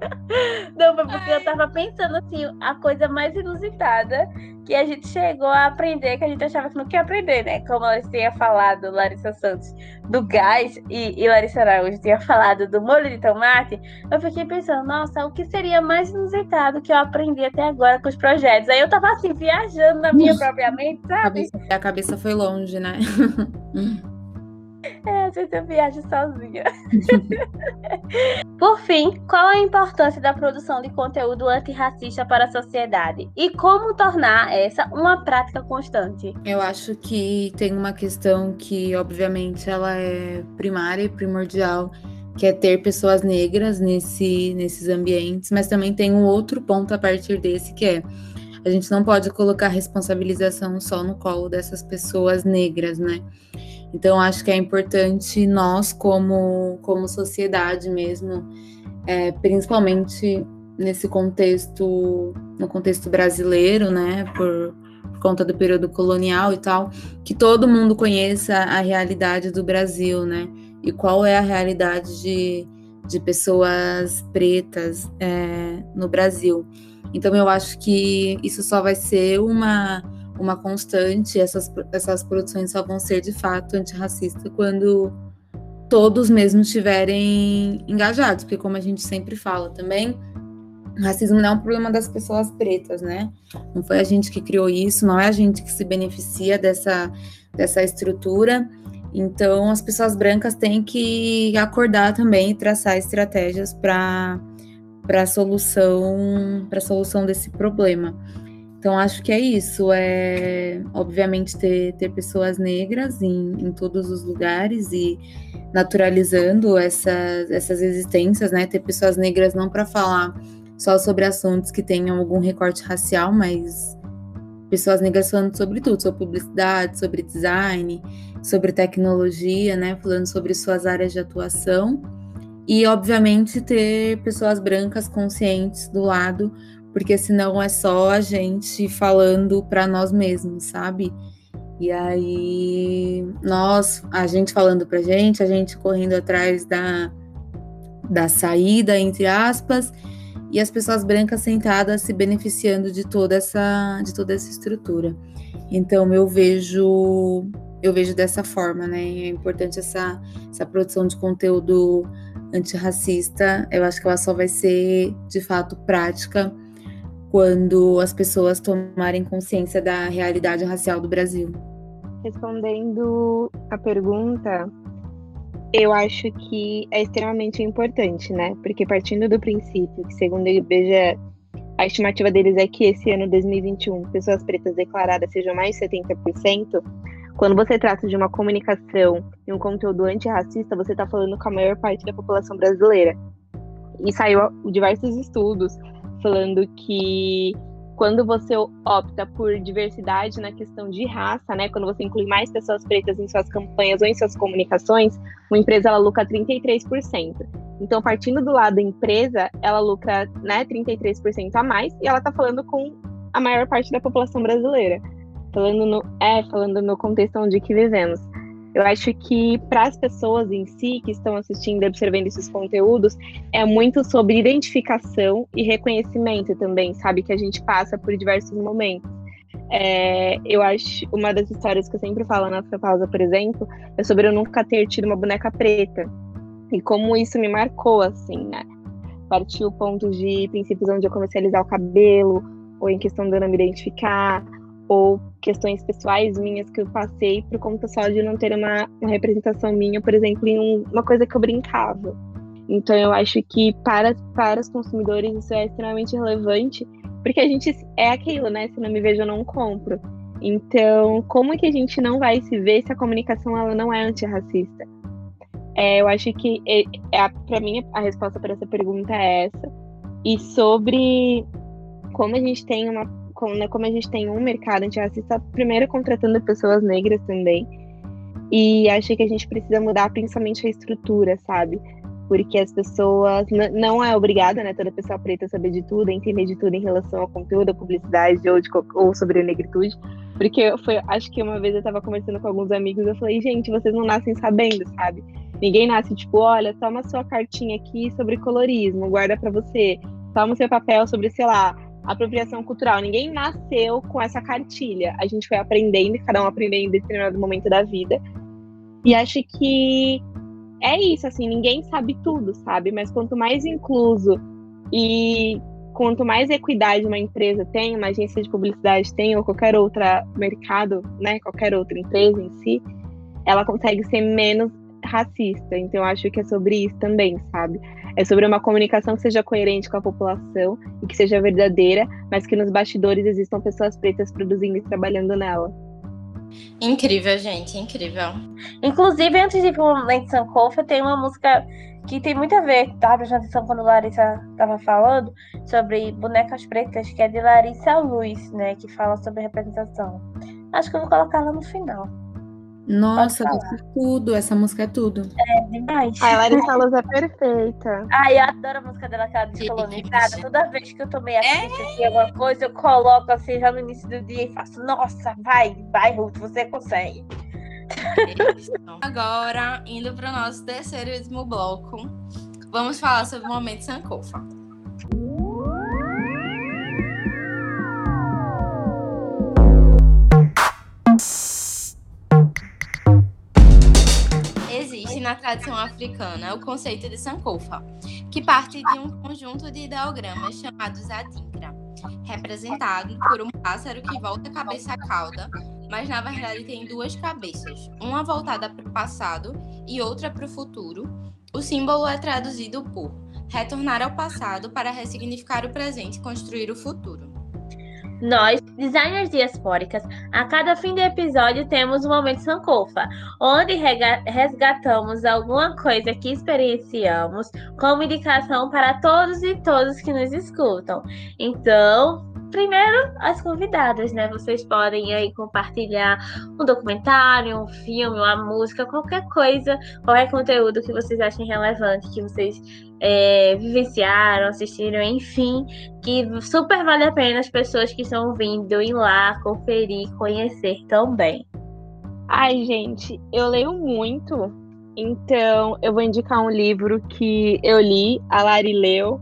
Não, foi porque Ai. eu tava pensando assim, a coisa mais inusitada que a gente chegou a aprender, que a gente achava que não queria aprender, né? Como ela tinha falado, Larissa Santos, do gás e, e Larissa Araújo tinha falado do molho de tomate, eu fiquei pensando, nossa, o que seria mais inusitado que eu aprendi até agora com os projetos? Aí eu tava assim, viajando na minha própria mente, sabe? A cabeça, a cabeça foi longe, né? É, às vezes eu viajo sozinha. Por fim, qual a importância da produção de conteúdo antirracista para a sociedade? E como tornar essa uma prática constante? Eu acho que tem uma questão que, obviamente, ela é primária e primordial, que é ter pessoas negras nesse, nesses ambientes, mas também tem um outro ponto a partir desse, que é a gente não pode colocar responsabilização só no colo dessas pessoas negras, né? Então, acho que é importante nós, como, como sociedade mesmo, é, principalmente nesse contexto, no contexto brasileiro, né, por, por, conta do período colonial e tal, que todo mundo conheça a realidade do Brasil, né, e qual é a realidade de, de pessoas pretas é, no Brasil. Então, eu acho que isso só vai ser uma uma constante, essas, essas produções só vão ser de fato antirracistas quando todos mesmo estiverem engajados, porque como a gente sempre fala também, racismo não é um problema das pessoas pretas, né? Não foi a gente que criou isso, não é a gente que se beneficia dessa, dessa estrutura. Então, as pessoas brancas têm que acordar também e traçar estratégias para para solução para solução desse problema. Então, acho que é isso. É, obviamente, ter, ter pessoas negras em, em todos os lugares e naturalizando essas, essas existências, né? Ter pessoas negras não para falar só sobre assuntos que tenham algum recorte racial, mas pessoas negras falando sobre tudo, sobre publicidade, sobre design, sobre tecnologia, né? Falando sobre suas áreas de atuação E, obviamente, ter pessoas brancas conscientes do lado, porque senão é só a gente falando para nós mesmos, sabe? E aí, nós, a gente falando pra gente, a gente correndo atrás da, da saída, entre aspas, e as pessoas brancas sentadas se beneficiando de toda essa, de toda essa estrutura. Então, eu vejo eu vejo dessa forma, né? É importante essa, essa produção de conteúdo antirracista. Eu acho que ela só vai ser de fato prática quando as pessoas tomarem consciência da realidade racial do Brasil. Respondendo a pergunta, eu acho que é extremamente importante, né? Porque partindo do princípio que, segundo o IBGE, a estimativa deles é que esse ano 2021 pessoas pretas declaradas sejam mais de 70%, quando você trata de uma comunicação e um conteúdo antirracista, você está falando com a maior parte da população brasileira. E saiu diversos estudos falando que quando você opta por diversidade na questão de raça, né, quando você inclui mais pessoas pretas em suas campanhas ou em suas comunicações, uma empresa ela lucra 33%. Então, partindo do lado da empresa, ela lucra, né, 33% a mais e ela está falando com a maior parte da população brasileira falando no, é, falando no contexto onde que vivemos. Eu acho que para as pessoas em si que estão assistindo e observando esses conteúdos, é muito sobre identificação e reconhecimento também, sabe? Que a gente passa por diversos momentos. É, eu acho uma das histórias que eu sempre falo na pausa, por exemplo, é sobre eu nunca ter tido uma boneca preta. E como isso me marcou, assim, né? Partiu pontos de princípios onde eu comecei a alisar o cabelo, ou em questão de eu não me identificar, ou questões pessoais minhas que eu passei por conta só de não ter uma, uma representação minha, por exemplo, em um, uma coisa que eu brincava. Então eu acho que para, para os consumidores isso é extremamente relevante, porque a gente é aquilo, né? Se não me vejo, eu não compro. Então, como é que a gente não vai se ver se a comunicação ela não é antirracista? É, eu acho que é, é para mim a resposta para essa pergunta é essa. E sobre como a gente tem uma como, né, como a gente tem um mercado antirracista, primeiro contratando pessoas negras também. E acho que a gente precisa mudar principalmente a estrutura, sabe? Porque as pessoas. Não é obrigada, né? Toda pessoa preta saber de tudo, entender de tudo em relação ao conteúdo, à publicidade ou, de, ou sobre a negritude. Porque foi, acho que uma vez eu tava conversando com alguns amigos, eu falei, gente, vocês não nascem sabendo, sabe? Ninguém nasce tipo, olha, toma sua cartinha aqui sobre colorismo, guarda para você. Toma o seu papel sobre, sei lá, apropriação cultural. Ninguém nasceu com essa cartilha. A gente foi aprendendo, cada um aprendendo em determinado momento da vida. E acho que é isso, assim, ninguém sabe tudo, sabe? Mas quanto mais incluso e quanto mais equidade uma empresa tem, uma agência de publicidade tem, ou qualquer outro mercado, né? Qualquer outra empresa em si, ela consegue ser menos racista. Então, acho que é sobre isso também, sabe? É sobre uma comunicação que seja coerente com a população e que seja verdadeira, mas que nos bastidores existam pessoas pretas produzindo e trabalhando nela. Incrível, gente, incrível. Inclusive, antes de ir pro Lente Sankofa, tem uma música que tem muito a ver, tava prestando atenção quando Larissa estava falando, sobre bonecas pretas, que é de Larissa Luz, né, que fala sobre representação. Acho que eu vou colocar ela no final. Nossa, é tudo. Essa música é tudo. É demais. A Larissa Luz é perfeita. Ai, eu adoro a música dela, aquela descolonizada. Toda vez que eu tomei a é. de alguma coisa, eu coloco assim já no início do dia e faço, nossa, vai, vai, Ruth, você consegue. Agora, indo para o nosso terceiro e último bloco, vamos falar sobre o momento Sankofa. Na tradição africana o conceito de Sankofa, que parte de um conjunto de ideogramas chamados Adinkra, representado por um pássaro que volta a cabeça à cauda, mas na verdade tem duas cabeças, uma voltada para o passado e outra para o futuro. O símbolo é traduzido por retornar ao passado para ressignificar o presente e construir o futuro. Nós, designers diaspóricas, a cada fim de episódio temos um momento Sankofa, onde resgatamos alguma coisa que experienciamos como indicação para todos e todas que nos escutam. Então, primeiro as convidadas, né? Vocês podem aí compartilhar um documentário, um filme, uma música, qualquer coisa, qualquer conteúdo que vocês achem relevante, que vocês é, vivenciaram, assistiram, enfim, que super vale a pena as pessoas que estão vindo ir lá conferir, conhecer também. Ai, gente, eu leio muito, então eu vou indicar um livro que eu li, a Lari leu.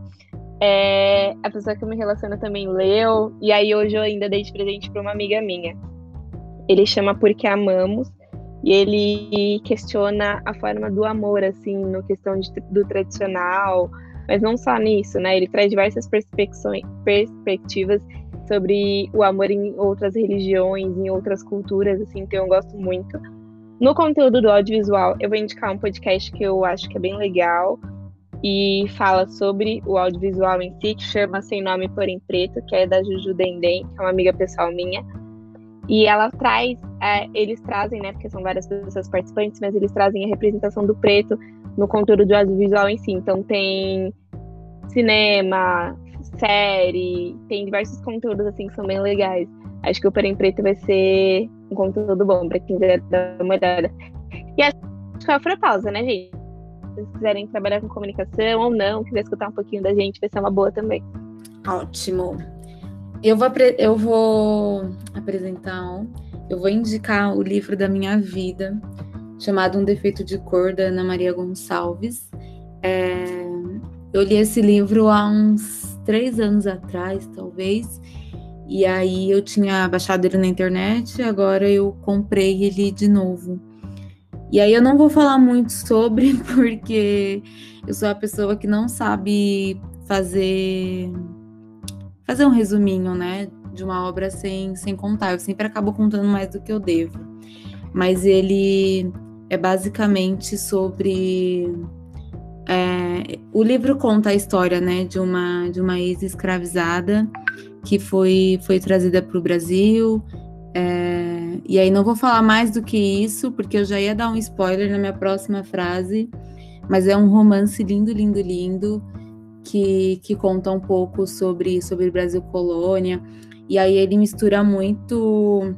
É, a pessoa que eu me relaciono também leu, e aí hoje eu ainda dei de presente para uma amiga minha. Ele chama Porque Amamos, e ele questiona a forma do amor, assim, no questão de, do tradicional, mas não só nisso, né? Ele traz diversas perspectivas sobre o amor em outras religiões, em outras culturas, assim, então eu gosto muito. No conteúdo do audiovisual, eu vou indicar um podcast que eu acho que é bem legal e fala sobre o audiovisual em si, que chama Sem Nome Porém Preto, que é da Juju Dendem, que é uma amiga pessoal minha. E ela traz, é, eles trazem, né, porque são várias pessoas participantes, mas eles trazem a representação do preto no conteúdo do audiovisual em si. Então tem cinema, série, tem diversos conteúdos assim que são bem legais. Acho que o Porém Preto vai ser um conteúdo bom para quem quiser dar uma olhada. E acho que é a pausa, né, gente? Vocês quiserem trabalhar com comunicação ou não, quiser escutar um pouquinho da gente, vai ser uma boa também. Ótimo. Eu vou, eu vou apresentar, eu vou indicar o livro da minha vida, chamado Um Defeito de Cor, da Ana Maria Gonçalves. É, eu li esse livro há uns três anos atrás, talvez, e aí eu tinha baixado ele na internet, agora eu comprei ele de novo. E aí eu não vou falar muito sobre, porque eu sou a pessoa que não sabe fazer fazer um resuminho, né, de uma obra sem, sem contar. Eu sempre acabo contando mais do que eu devo. Mas ele é basicamente sobre. É, o livro conta a história, né, de uma, de uma ex-escravizada que foi, foi trazida para o Brasil. É, e aí não vou falar mais do que isso, porque eu já ia dar um spoiler na minha próxima frase. Mas é um romance lindo, lindo, lindo que, que conta um pouco sobre, sobre Brasil Colônia. E aí ele mistura muito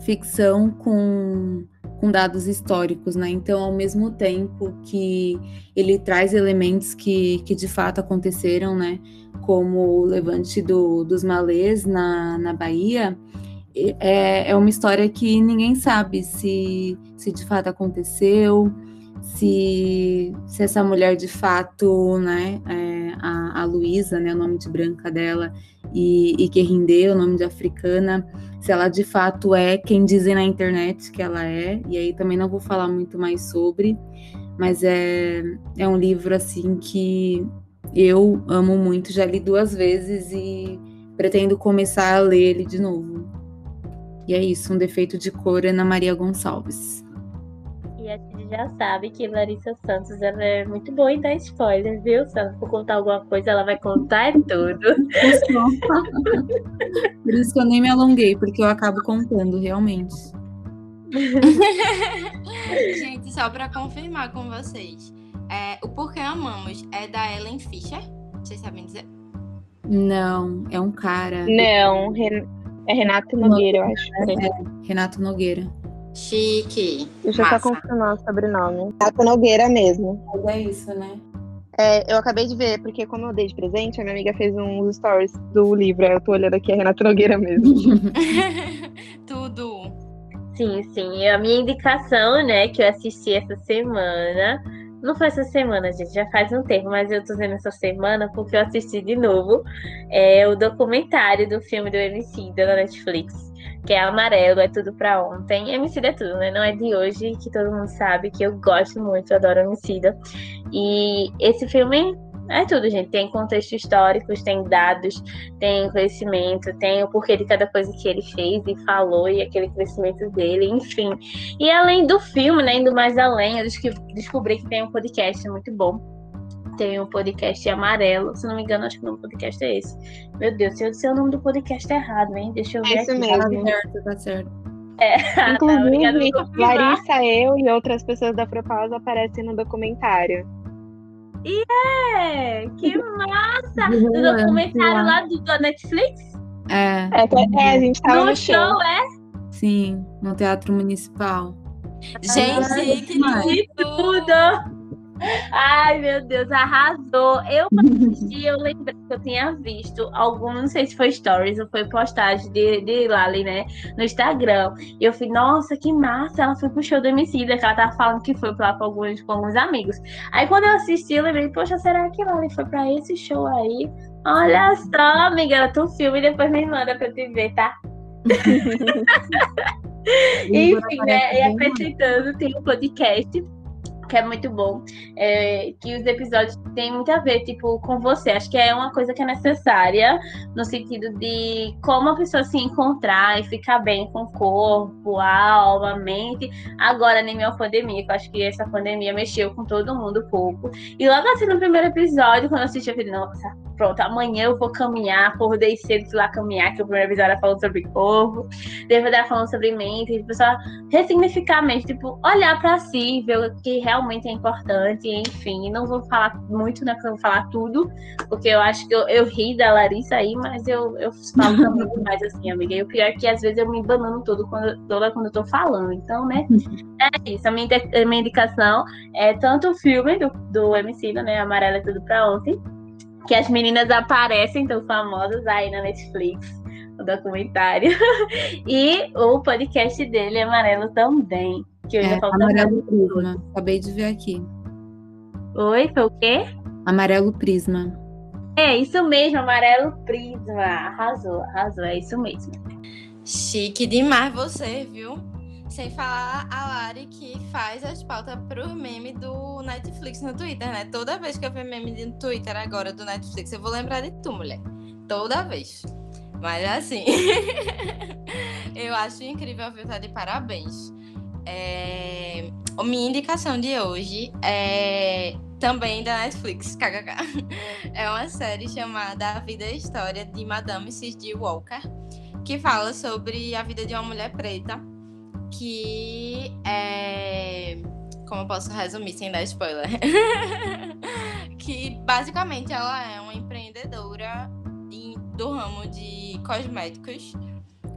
ficção com, com dados históricos, né? Então, ao mesmo tempo que ele traz elementos que, que de fato aconteceram, né? Como o levante do, dos malês na, na Bahia, é, é uma história que ninguém sabe se, se de fato aconteceu, se, se essa mulher de fato, né, é, a, a Luísa, né, o nome de branca dela, e, e Kerrinde, o nome de africana, se ela de fato é quem dizem na internet que ela é, e aí também não vou falar muito mais sobre, mas é, é um livro assim que eu amo muito, já li duas vezes e pretendo começar a ler ele de novo. E é isso, um defeito de cor, Ana Maria Gonçalves a gente já sabe que Larissa Santos ela é muito boa em dar spoiler, viu? Se ela for contar alguma coisa, ela vai contar tudo. Por isso que eu nem me alonguei, porque eu acabo contando, realmente. gente, só para confirmar com vocês, é, o Porquê Amamos é da Ellen Fischer? Vocês sabem dizer? Não, é um cara. Não, é Renato Nogueira, eu acho. É, Renato Nogueira. Chique. Deixa eu só confirmar o sobrenome. Tato Nogueira mesmo. Mas é isso, né? É, eu acabei de ver, porque como eu dei de presente, a minha amiga fez uns stories do livro. Eu tô olhando aqui, é Renato Nogueira mesmo. Tudo. Sim, sim. A minha indicação, né, que eu assisti essa semana. Não foi essa semana, gente, já faz um tempo, mas eu tô vendo essa semana porque eu assisti de novo é, o documentário do filme do MC da Netflix que é amarelo, é tudo pra ontem. Emicida é tudo, né? Não é de hoje, que todo mundo sabe que eu gosto muito, eu adoro Emicida. E esse filme é tudo, gente. Tem contexto históricos, tem dados, tem conhecimento, tem o porquê de cada coisa que ele fez e falou e aquele crescimento dele, enfim. E além do filme, né, indo mais além, eu descobri que tem um podcast muito bom tem um podcast amarelo. Se não me engano, acho que o nome do podcast é esse. Meu Deus, se eu disser o nome do podcast errado, hein? Deixa eu ver é isso aqui. Mesmo. Tá certo, tá certo. É, Inclusive, tá, Larissa, eu e outras pessoas da Propausa aparecem no documentário. E é! Que massa! Do documentário lá do, do Netflix? É. É, que- é, a gente tava No no show. show, é? Sim, no Teatro Municipal. Gente, que tudo! Ai, meu Deus, arrasou. Eu, assisti, eu lembrei que eu tinha visto algum, não sei se foi stories ou foi postagem de, de Lali, né, no Instagram. E eu falei, nossa, que massa, ela foi pro show do Emicida, que ela tava falando que foi lá com alguns, com alguns amigos. Aí, quando eu assisti, eu lembrei, poxa, será que Lali foi pra esse show aí? Olha só, amiga, tu filme e depois me manda pra eu te ver, tá? Enfim, né? E acrescentando, tem um podcast que é muito bom, é, que os episódios têm muito a ver, tipo, com você. Acho que é uma coisa que é necessária no sentido de como a pessoa se encontrar e ficar bem com o corpo, a alma, a mente. Agora, nem minha pandemia, que eu acho que essa pandemia mexeu com todo mundo um pouco. E logo assim, no primeiro episódio, quando eu assisti, eu falei, nossa, pronto, amanhã eu vou caminhar, acordei cedo, fui lá caminhar, que o primeiro episódio ela falou sobre corpo, depois ela falando sobre mente, e pessoal ressignificar a mente, tipo, olhar pra si, ver o que realmente é importante, enfim. Não vou falar muito, né? Porque eu vou falar tudo, porque eu acho que eu, eu ri da Larissa aí, mas eu, eu falo também demais, assim, amiga. E o pior é que às vezes eu me banano todo quando, toda quando eu tô falando. Então, né? É isso. A minha, a minha indicação é tanto o filme do, do MC, né? Amarela é Tudo Pra Ontem, que as meninas aparecem, tão famosas aí na Netflix, o documentário. e o podcast dele, Amarelo, também. Que ainda É, Amarelo. Prisma. Acabei de ver aqui. Oi, foi o quê? Amarelo Prisma. É isso mesmo, Amarelo Prisma. Arrasou, arrasou, é isso mesmo. Chique demais você, viu? Sem falar a Lari que faz as pautas pro meme do Netflix no Twitter, né? Toda vez que eu ver meme no Twitter agora do Netflix, eu vou lembrar de tu, mulher. Toda vez. Mas assim, eu acho incrível, viu? Tá de parabéns. É... a Minha indicação de hoje é também da Netflix, kkk. É uma série chamada A Vida e História de Madame C.G. Walker que fala sobre a vida de uma mulher preta que é. Como eu posso resumir sem dar spoiler? que basicamente ela é uma empreendedora em- do ramo de cosméticos.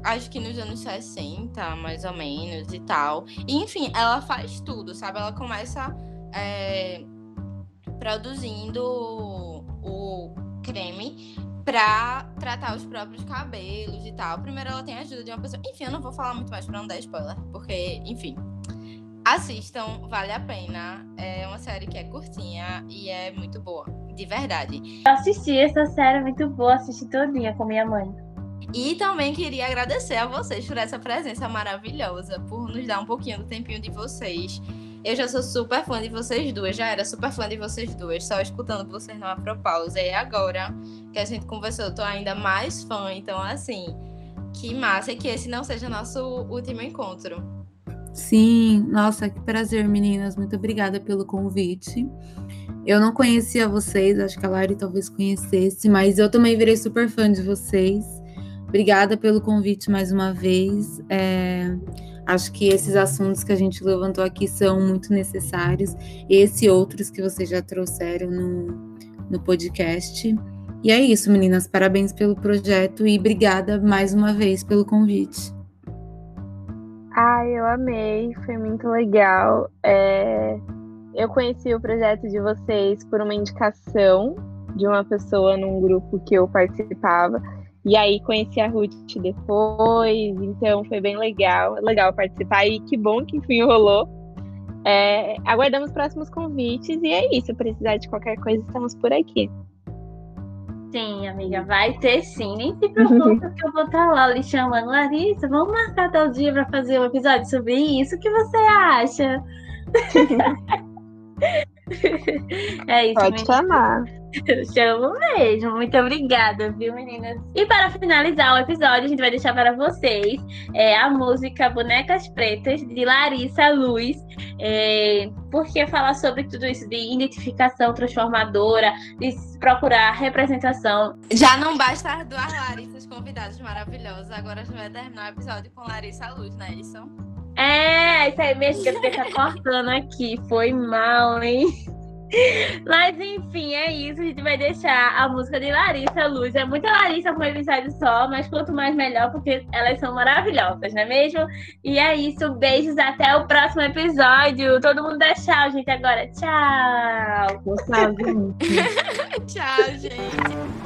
Acho que nos anos 60, mais ou menos, e tal. E, enfim, ela faz tudo, sabe? Ela começa é, produzindo o creme pra tratar os próprios cabelos e tal. Primeiro ela tem a ajuda de uma pessoa. Enfim, eu não vou falar muito mais pra não dar spoiler, porque, enfim. Assistam, vale a pena. É uma série que é curtinha e é muito boa, de verdade. Eu assisti essa série muito boa, assisti todinha com minha mãe. E também queria agradecer a vocês por essa presença maravilhosa, por nos dar um pouquinho do tempinho de vocês. Eu já sou super fã de vocês duas, já era super fã de vocês duas, só escutando vocês numa propausa. E agora que a gente conversou, eu tô ainda mais fã. Então, assim, que massa que esse não seja nosso último encontro. Sim, nossa, que prazer, meninas. Muito obrigada pelo convite. Eu não conhecia vocês, acho que a Lari talvez conhecesse, mas eu também virei super fã de vocês. Obrigada pelo convite mais uma vez. É, acho que esses assuntos que a gente levantou aqui são muito necessários. Esse e outros que vocês já trouxeram no, no podcast. E é isso, meninas. Parabéns pelo projeto e obrigada mais uma vez pelo convite. Ai, eu amei, foi muito legal. É, Eu conheci o projeto de vocês por uma indicação de uma pessoa num grupo que eu participava. E aí conheci a Ruth depois, então foi bem legal, legal participar e que bom que enfim rolou. É, aguardamos próximos convites e é isso. Precisar de qualquer coisa, estamos por aqui. Sim, amiga, vai ter sim. Nem se preocupa que eu vou estar lá lhe chamando. Larissa, vamos marcar tal dia para fazer um episódio sobre isso? O que você acha? é isso, Pode chamar. Eu chamo mesmo. Muito obrigada, viu, meninas? E para finalizar o episódio, a gente vai deixar para vocês é, a música Bonecas Pretas, de Larissa Luz. É, porque falar sobre tudo isso de identificação transformadora, de procurar representação. Já não basta as duas Larissas convidadas maravilhosas, agora a gente vai terminar o episódio com Larissa Luz, não é isso? É, isso aí mesmo que eu fiquei tá cortando aqui. Foi mal, hein? Mas enfim, é isso. A gente vai deixar a música de Larissa Luz. É muita Larissa com um episódio só, mas quanto mais melhor, porque elas são maravilhosas, não é mesmo? E é isso. Beijos até o próximo episódio. Todo mundo dá tchau, gente, agora. Tchau. Gente. Tchau, gente.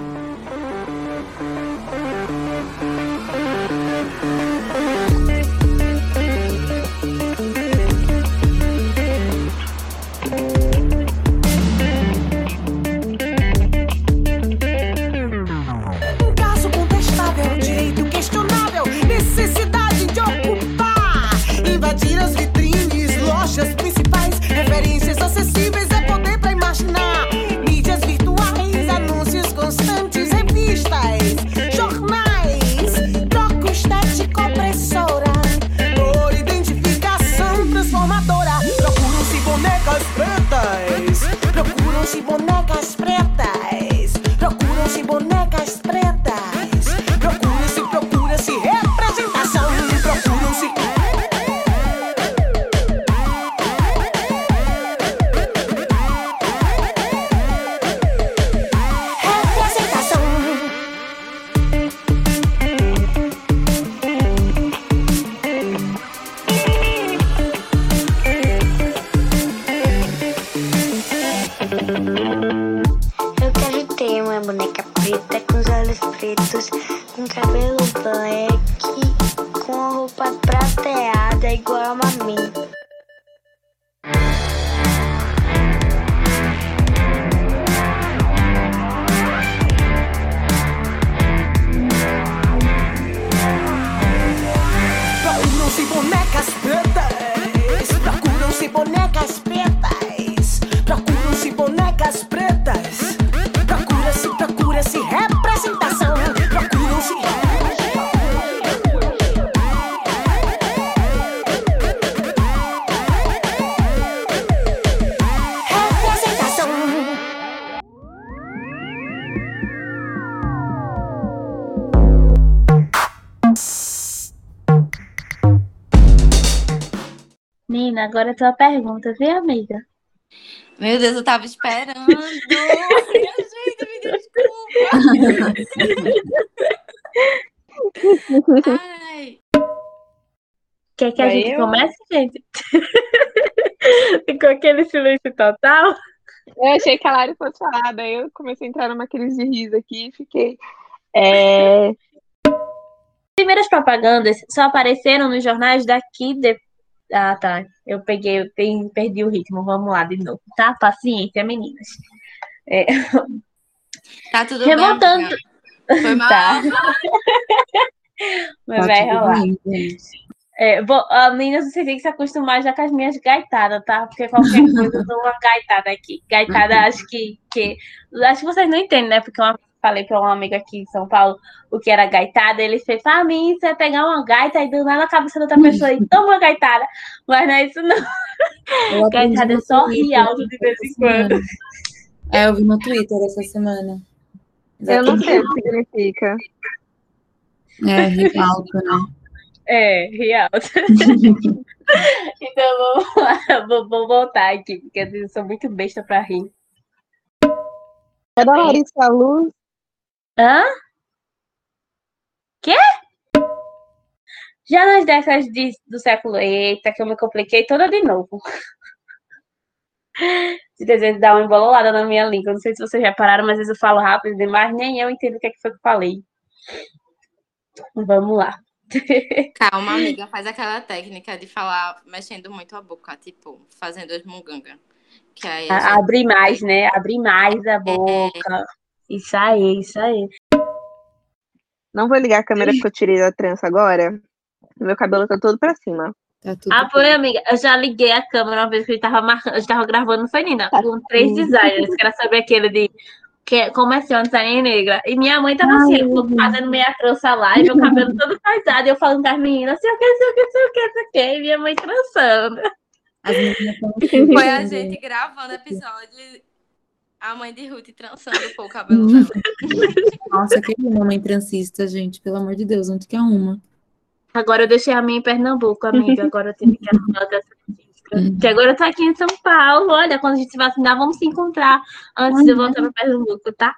Agora é tua pergunta, viu, amiga? Meu Deus, eu tava esperando. Gente, me desculpa. Ai. Quer que a Vai gente eu? comece, gente? Ficou aquele silêncio total. Eu achei que a Lari fosse falar, daí eu comecei a entrar numa crise de riso aqui e fiquei. É, primeiras propagandas só apareceram nos jornais daqui de... Ah, tá. Eu peguei, eu pe- perdi o ritmo. Vamos lá de novo, tá? Paciência, meninas. Tá tudo Revoltando. bem. amiga. Foi mal. Tá. Mas Tá vai rolar. bem. É, vou, a meninas, vocês têm que se acostumar já com as minhas gaitadas, tá? Porque qualquer coisa eu dou uma gaitada aqui. Gaitada, acho que, que. Acho que vocês não entendem, né? Porque uma, falei para um amigo aqui em São Paulo o que era gaitada. Ele fez, pra mim, é pegar uma gaita e do nada na cabeça da outra pessoa e toma uma gaitada. Mas não é isso, não. Gaitada é só rir alto de vez em quando. É, eu vi no Twitter essa semana. eu não sei o que significa. É, rir alto, né? É, rir alto. então vamos lá, vou, vou voltar aqui, porque às vezes eu sou muito besta pra rir. É da Larissa Luz. Hã? Quê? Já nas décadas de- do século. Eita, que eu me compliquei toda de novo. De desejo dar uma embololada na minha língua. Não sei se vocês já pararam, mas às vezes eu falo rápido demais, nem eu entendo o que, é que foi que eu falei. Vamos lá. Calma, amiga. Faz aquela técnica de falar mexendo muito a boca, tipo, fazendo as mungangas. Que aí gente- Abrir mais, né? Abrir mais a boca. Isso aí, isso aí. Não vou ligar a câmera porque eu tirei da trança agora. Meu cabelo tá todo pra cima. Tá tudo Ah, foi, amiga. Eu já liguei a câmera uma vez que a gente tava marcando, a gente tava gravando, não foi, Nina? Tá Com três sim. designers. Quero saber aquele de que, como é ser uma designer negra. E minha mãe tava assim, fazendo meia trança lá, e meu cabelo todo casado, e eu falando com as meninas, sei o que, sei o que, sei o que, sei o que, e minha mãe trançando. Foi a gente gravando episódio, a mãe de Ruth trançando pouco o cabelo dela. Nossa, que uma mãe transista, gente. Pelo amor de Deus, onde que é uma? Agora eu deixei a minha em Pernambuco, amiga. Agora eu tive que arrumar outra cientista. Que agora eu tô aqui em São Paulo. Olha, quando a gente se vacinar, vamos se encontrar antes de eu voltar para Pernambuco, tá?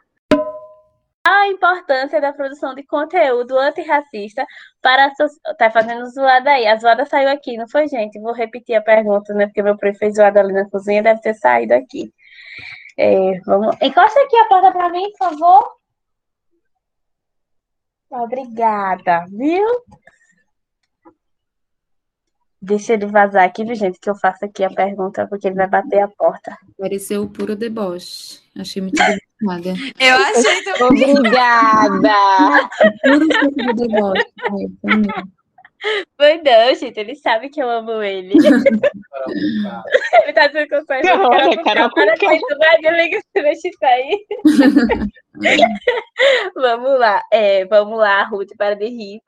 A importância da produção de conteúdo antirracista para a so... Tá fazendo zoada aí. A zoada saiu aqui, não foi, gente? Vou repetir a pergunta, né? Porque meu primo fez zoada ali na cozinha, deve ter saído aqui. É, vamos... Encosta aqui a porta para mim, por favor. Obrigada, viu? Deixa ele vazar aqui, viu, gente, que eu faço aqui a pergunta, porque ele vai bater a porta. Pareceu o puro deboche. Achei muito delicada. Eu achei também. Obrigada! Puro do deboche. também. Foi não, gente, ele sabe que eu amo ele. ele tá dizendo que eu sou essa Olha, cara Carol com com cara, cara. mexe aí. vamos lá, é, vamos lá, Ruth, para de rir.